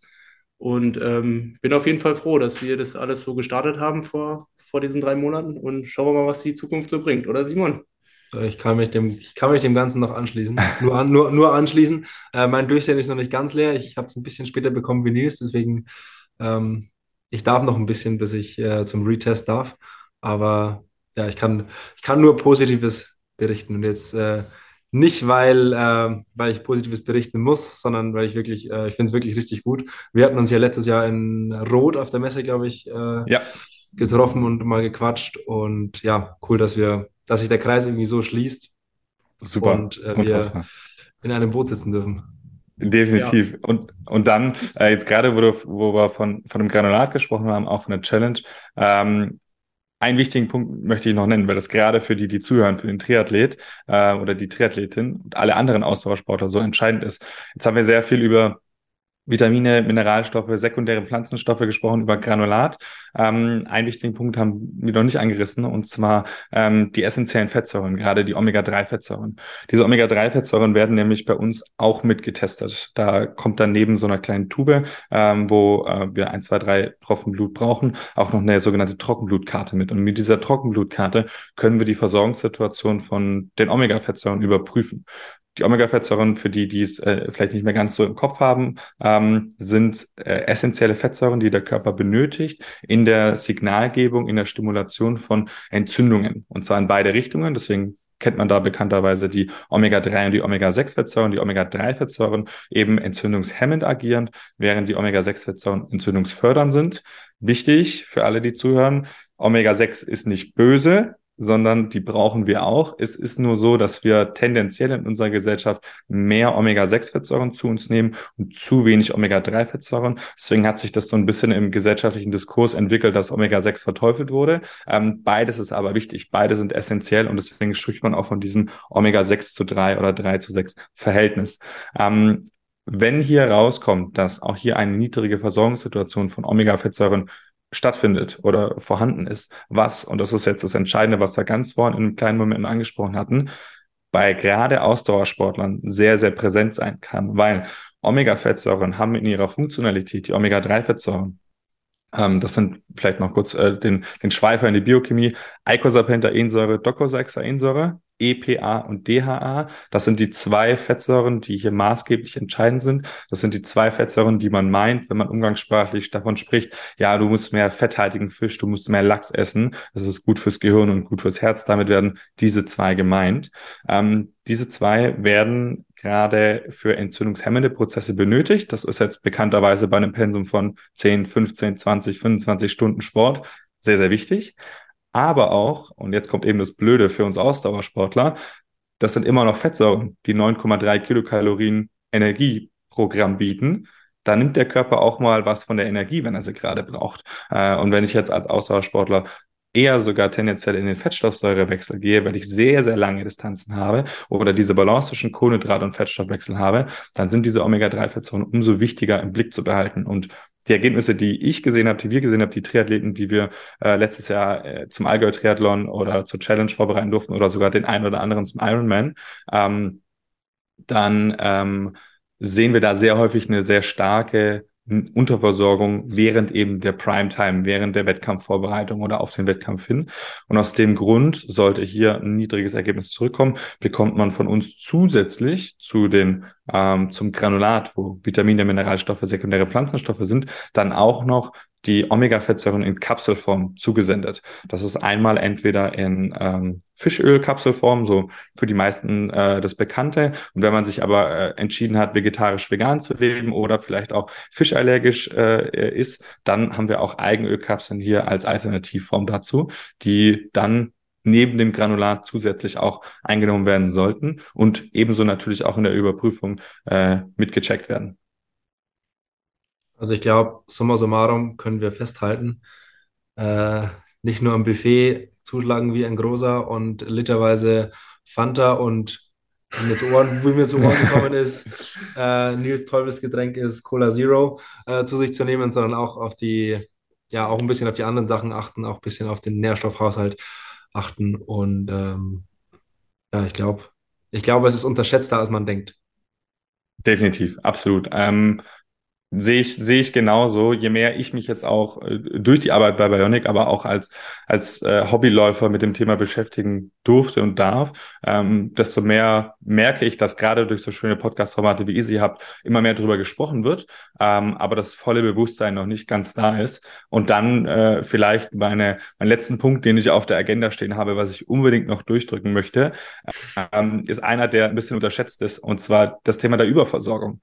Und ähm, bin auf jeden Fall froh, dass wir das alles so gestartet haben vor, vor diesen drei Monaten und schauen wir mal, was die Zukunft so bringt, oder Simon? Ich kann mich dem, ich kann mich dem Ganzen noch anschließen. (laughs) nur, an, nur, nur anschließen. Äh, mein Durchsehen ist noch nicht ganz leer. Ich habe es ein bisschen später bekommen wie Nils, deswegen ähm, ich darf noch ein bisschen, bis ich äh, zum Retest darf. Aber ja, ich kann, ich kann nur Positives berichten. Und jetzt äh, nicht, weil, äh, weil ich Positives berichten muss, sondern weil ich wirklich, äh, ich finde es wirklich richtig gut. Wir hatten uns ja letztes Jahr in Rot auf der Messe, glaube ich, äh, ja. getroffen und mal gequatscht. Und ja, cool, dass wir dass sich der Kreis irgendwie so schließt. Super. Und äh, wir in einem Boot sitzen dürfen. Definitiv. Ja. Und, und dann, äh, jetzt gerade, wo, du, wo wir von, von dem Granulat gesprochen haben, auch von der Challenge, ähm, einen wichtigen Punkt möchte ich noch nennen, weil das gerade für die, die zuhören, für den Triathlet äh, oder die Triathletin und alle anderen Ausdauersportler so entscheidend ist. Jetzt haben wir sehr viel über Vitamine, Mineralstoffe, sekundäre Pflanzenstoffe gesprochen, über Granulat. Ähm, einen wichtigen Punkt haben wir noch nicht angerissen, und zwar ähm, die essentiellen Fettsäuren, gerade die Omega-3-Fettsäuren. Diese Omega-3-Fettsäuren werden nämlich bei uns auch mitgetestet. Da kommt dann neben so einer kleinen Tube, ähm, wo äh, wir ein, zwei, drei Tropfen Blut brauchen, auch noch eine sogenannte Trockenblutkarte mit. Und mit dieser Trockenblutkarte können wir die Versorgungssituation von den Omega-Fettsäuren überprüfen. Die Omega-Fettsäuren, für die, die es äh, vielleicht nicht mehr ganz so im Kopf haben, ähm, sind äh, essentielle Fettsäuren, die der Körper benötigt in der Signalgebung, in der Stimulation von Entzündungen. Und zwar in beide Richtungen. Deswegen kennt man da bekannterweise die Omega-3 und die Omega-6-Fettsäuren, die Omega-3-Fettsäuren eben entzündungshemmend agierend, während die Omega-6-Fettsäuren entzündungsfördernd sind. Wichtig für alle, die zuhören, Omega-6 ist nicht böse, sondern die brauchen wir auch. Es ist nur so, dass wir tendenziell in unserer Gesellschaft mehr Omega-6-Fettsäuren zu uns nehmen und zu wenig Omega-3-Fettsäuren. Deswegen hat sich das so ein bisschen im gesellschaftlichen Diskurs entwickelt, dass Omega-6 verteufelt wurde. Ähm, beides ist aber wichtig. Beide sind essentiell und deswegen spricht man auch von diesem Omega-6 zu 3 oder 3 zu 6 Verhältnis. Ähm, wenn hier rauskommt, dass auch hier eine niedrige Versorgungssituation von Omega-Fettsäuren stattfindet oder vorhanden ist, was, und das ist jetzt das Entscheidende, was wir ganz vorhin in einem kleinen Moment angesprochen hatten, bei gerade Ausdauersportlern sehr, sehr präsent sein kann, weil Omega-Fettsäuren haben in ihrer Funktionalität, die Omega-3-Fettsäuren, ähm, das sind vielleicht noch kurz äh, den, den Schweifer in die Biochemie, Eicosapentaensäure, Docosahexaensäure, EPA und DHA. Das sind die zwei Fettsäuren, die hier maßgeblich entscheidend sind. Das sind die zwei Fettsäuren, die man meint, wenn man umgangssprachlich davon spricht, ja, du musst mehr fetthaltigen Fisch, du musst mehr Lachs essen. Das ist gut fürs Gehirn und gut fürs Herz. Damit werden diese zwei gemeint. Ähm, diese zwei werden gerade für entzündungshemmende Prozesse benötigt. Das ist jetzt bekannterweise bei einem Pensum von 10, 15, 20, 25 Stunden Sport sehr, sehr wichtig. Aber auch, und jetzt kommt eben das Blöde für uns Ausdauersportler, das sind immer noch Fettsäuren, die 9,3 Kilokalorien Energieprogramm bieten. Da nimmt der Körper auch mal was von der Energie, wenn er sie gerade braucht. Äh, und wenn ich jetzt als Ausdauersportler eher sogar tendenziell in den Fettstoffsäurewechsel gehe, weil ich sehr, sehr lange Distanzen habe oder diese Balance zwischen Kohlenhydrat- und Fettstoffwechsel habe, dann sind diese Omega-3-Fettsäuren umso wichtiger im Blick zu behalten. Und die Ergebnisse, die ich gesehen habe, die wir gesehen haben, die Triathleten, die wir äh, letztes Jahr äh, zum Allgäu Triathlon oder zur Challenge vorbereiten durften oder sogar den einen oder anderen zum Ironman, ähm, dann ähm, sehen wir da sehr häufig eine sehr starke Unterversorgung während eben der Primetime, während der Wettkampfvorbereitung oder auf den Wettkampf hin. Und aus dem Grund sollte hier ein niedriges Ergebnis zurückkommen, bekommt man von uns zusätzlich zu den ähm, zum Granulat, wo Vitamine, Mineralstoffe, sekundäre Pflanzenstoffe sind, dann auch noch die Omega-Fettsäuren in Kapselform zugesendet. Das ist einmal entweder in ähm, Fischöl-Kapselform, so für die meisten äh, das Bekannte. Und wenn man sich aber äh, entschieden hat, vegetarisch-vegan zu leben oder vielleicht auch fischallergisch äh, ist, dann haben wir auch Eigenölkapseln hier als Alternativform dazu, die dann neben dem Granulat zusätzlich auch eingenommen werden sollten und ebenso natürlich auch in der Überprüfung äh, mitgecheckt werden. Also ich glaube, summa summarum können wir festhalten, äh, nicht nur am Buffet zuschlagen wie ein großer und literweise Fanta und wie mir zu Ohren, wie mir zu Ohren gekommen ist, (laughs) äh, Nils Teufelsgetränk ist Cola Zero äh, zu sich zu nehmen, sondern auch auf die, ja, auch ein bisschen auf die anderen Sachen achten, auch ein bisschen auf den Nährstoffhaushalt achten und ähm, ja, ich glaube, ich glaube, es ist unterschätzter, als man denkt. Definitiv, absolut. Ähm, Sehe ich, sehe ich genauso. Je mehr ich mich jetzt auch äh, durch die Arbeit bei Bionic, aber auch als, als äh, Hobbyläufer mit dem Thema beschäftigen durfte und darf, ähm, desto mehr merke ich, dass gerade durch so schöne Podcast-Formate wie ihr sie habt, immer mehr darüber gesprochen wird, ähm, aber das volle Bewusstsein noch nicht ganz da ist. Und dann äh, vielleicht meine, mein letzten Punkt, den ich auf der Agenda stehen habe, was ich unbedingt noch durchdrücken möchte, ähm, ist einer, der ein bisschen unterschätzt ist, und zwar das Thema der Überversorgung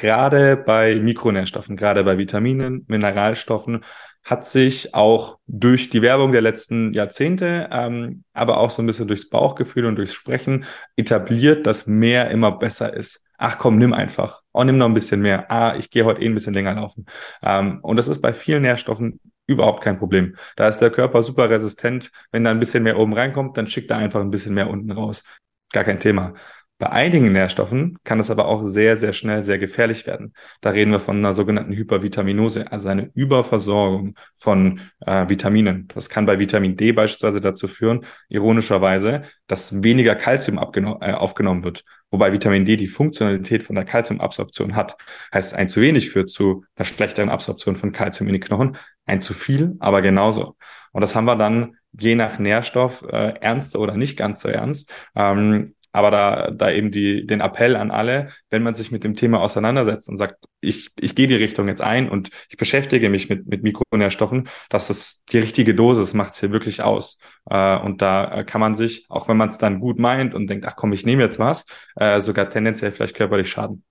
gerade bei Mikronährstoffen, gerade bei Vitaminen, Mineralstoffen, hat sich auch durch die Werbung der letzten Jahrzehnte, ähm, aber auch so ein bisschen durchs Bauchgefühl und durchs Sprechen etabliert, dass mehr immer besser ist. Ach komm, nimm einfach. Oh, nimm noch ein bisschen mehr. Ah, ich gehe heute eh ein bisschen länger laufen. Ähm, und das ist bei vielen Nährstoffen überhaupt kein Problem. Da ist der Körper super resistent. Wenn da ein bisschen mehr oben reinkommt, dann schickt er einfach ein bisschen mehr unten raus. Gar kein Thema. Bei einigen Nährstoffen kann es aber auch sehr, sehr schnell sehr gefährlich werden. Da reden wir von einer sogenannten Hypervitaminose, also eine Überversorgung von äh, Vitaminen. Das kann bei Vitamin D beispielsweise dazu führen, ironischerweise, dass weniger Kalzium äh, aufgenommen wird. Wobei Vitamin D die Funktionalität von der Kalziumabsorption hat. Heißt, ein zu wenig führt zu einer schlechteren Absorption von Kalzium in die Knochen, ein zu viel, aber genauso. Und das haben wir dann je nach Nährstoff äh, ernster oder nicht ganz so ernst. Ähm, aber da, da eben die, den Appell an alle, wenn man sich mit dem Thema auseinandersetzt und sagt, ich, ich gehe die Richtung jetzt ein und ich beschäftige mich mit, mit Mikronährstoffen, dass das die richtige Dosis macht es hier wirklich aus. Äh, und da kann man sich, auch wenn man es dann gut meint und denkt, ach komm, ich nehme jetzt was, äh, sogar tendenziell vielleicht körperlich schaden.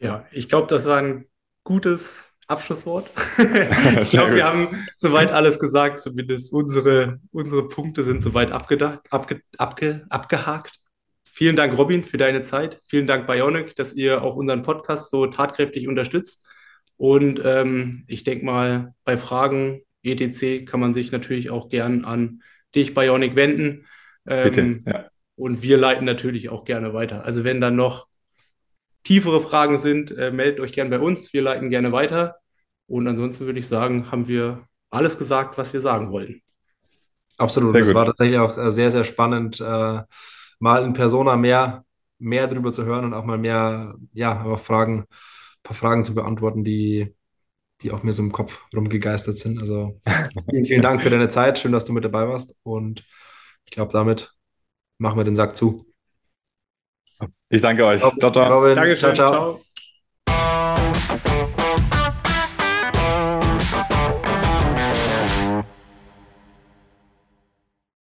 Ja, ich glaube, das war ein gutes Abschlusswort. (laughs) (laughs) ich glaube, wir haben soweit alles gesagt, zumindest unsere, unsere Punkte sind soweit abgedacht, abge, abge, abgehakt. Vielen Dank, Robin, für deine Zeit. Vielen Dank, Bionic, dass ihr auch unseren Podcast so tatkräftig unterstützt. Und ähm, ich denke mal, bei Fragen ETC kann man sich natürlich auch gern an dich, Bionic, wenden. Ähm, Bitte, ja. Und wir leiten natürlich auch gerne weiter. Also wenn dann noch tiefere Fragen sind, äh, meldet euch gerne bei uns. Wir leiten gerne weiter. Und ansonsten würde ich sagen, haben wir alles gesagt, was wir sagen wollten. Absolut. Sehr das gut. war tatsächlich auch äh, sehr, sehr spannend, äh, mal in Persona mehr, mehr darüber zu hören und auch mal mehr, ja, aber Fragen, ein paar Fragen zu beantworten, die, die auch mir so im Kopf rumgegeistert sind. Also (laughs) vielen, vielen Dank für deine Zeit. Schön, dass du mit dabei warst. Und ich glaube, damit machen wir den Sack zu. Ich danke euch. Ciao, ciao. Robin, Dankeschön, ciao, ciao. ciao.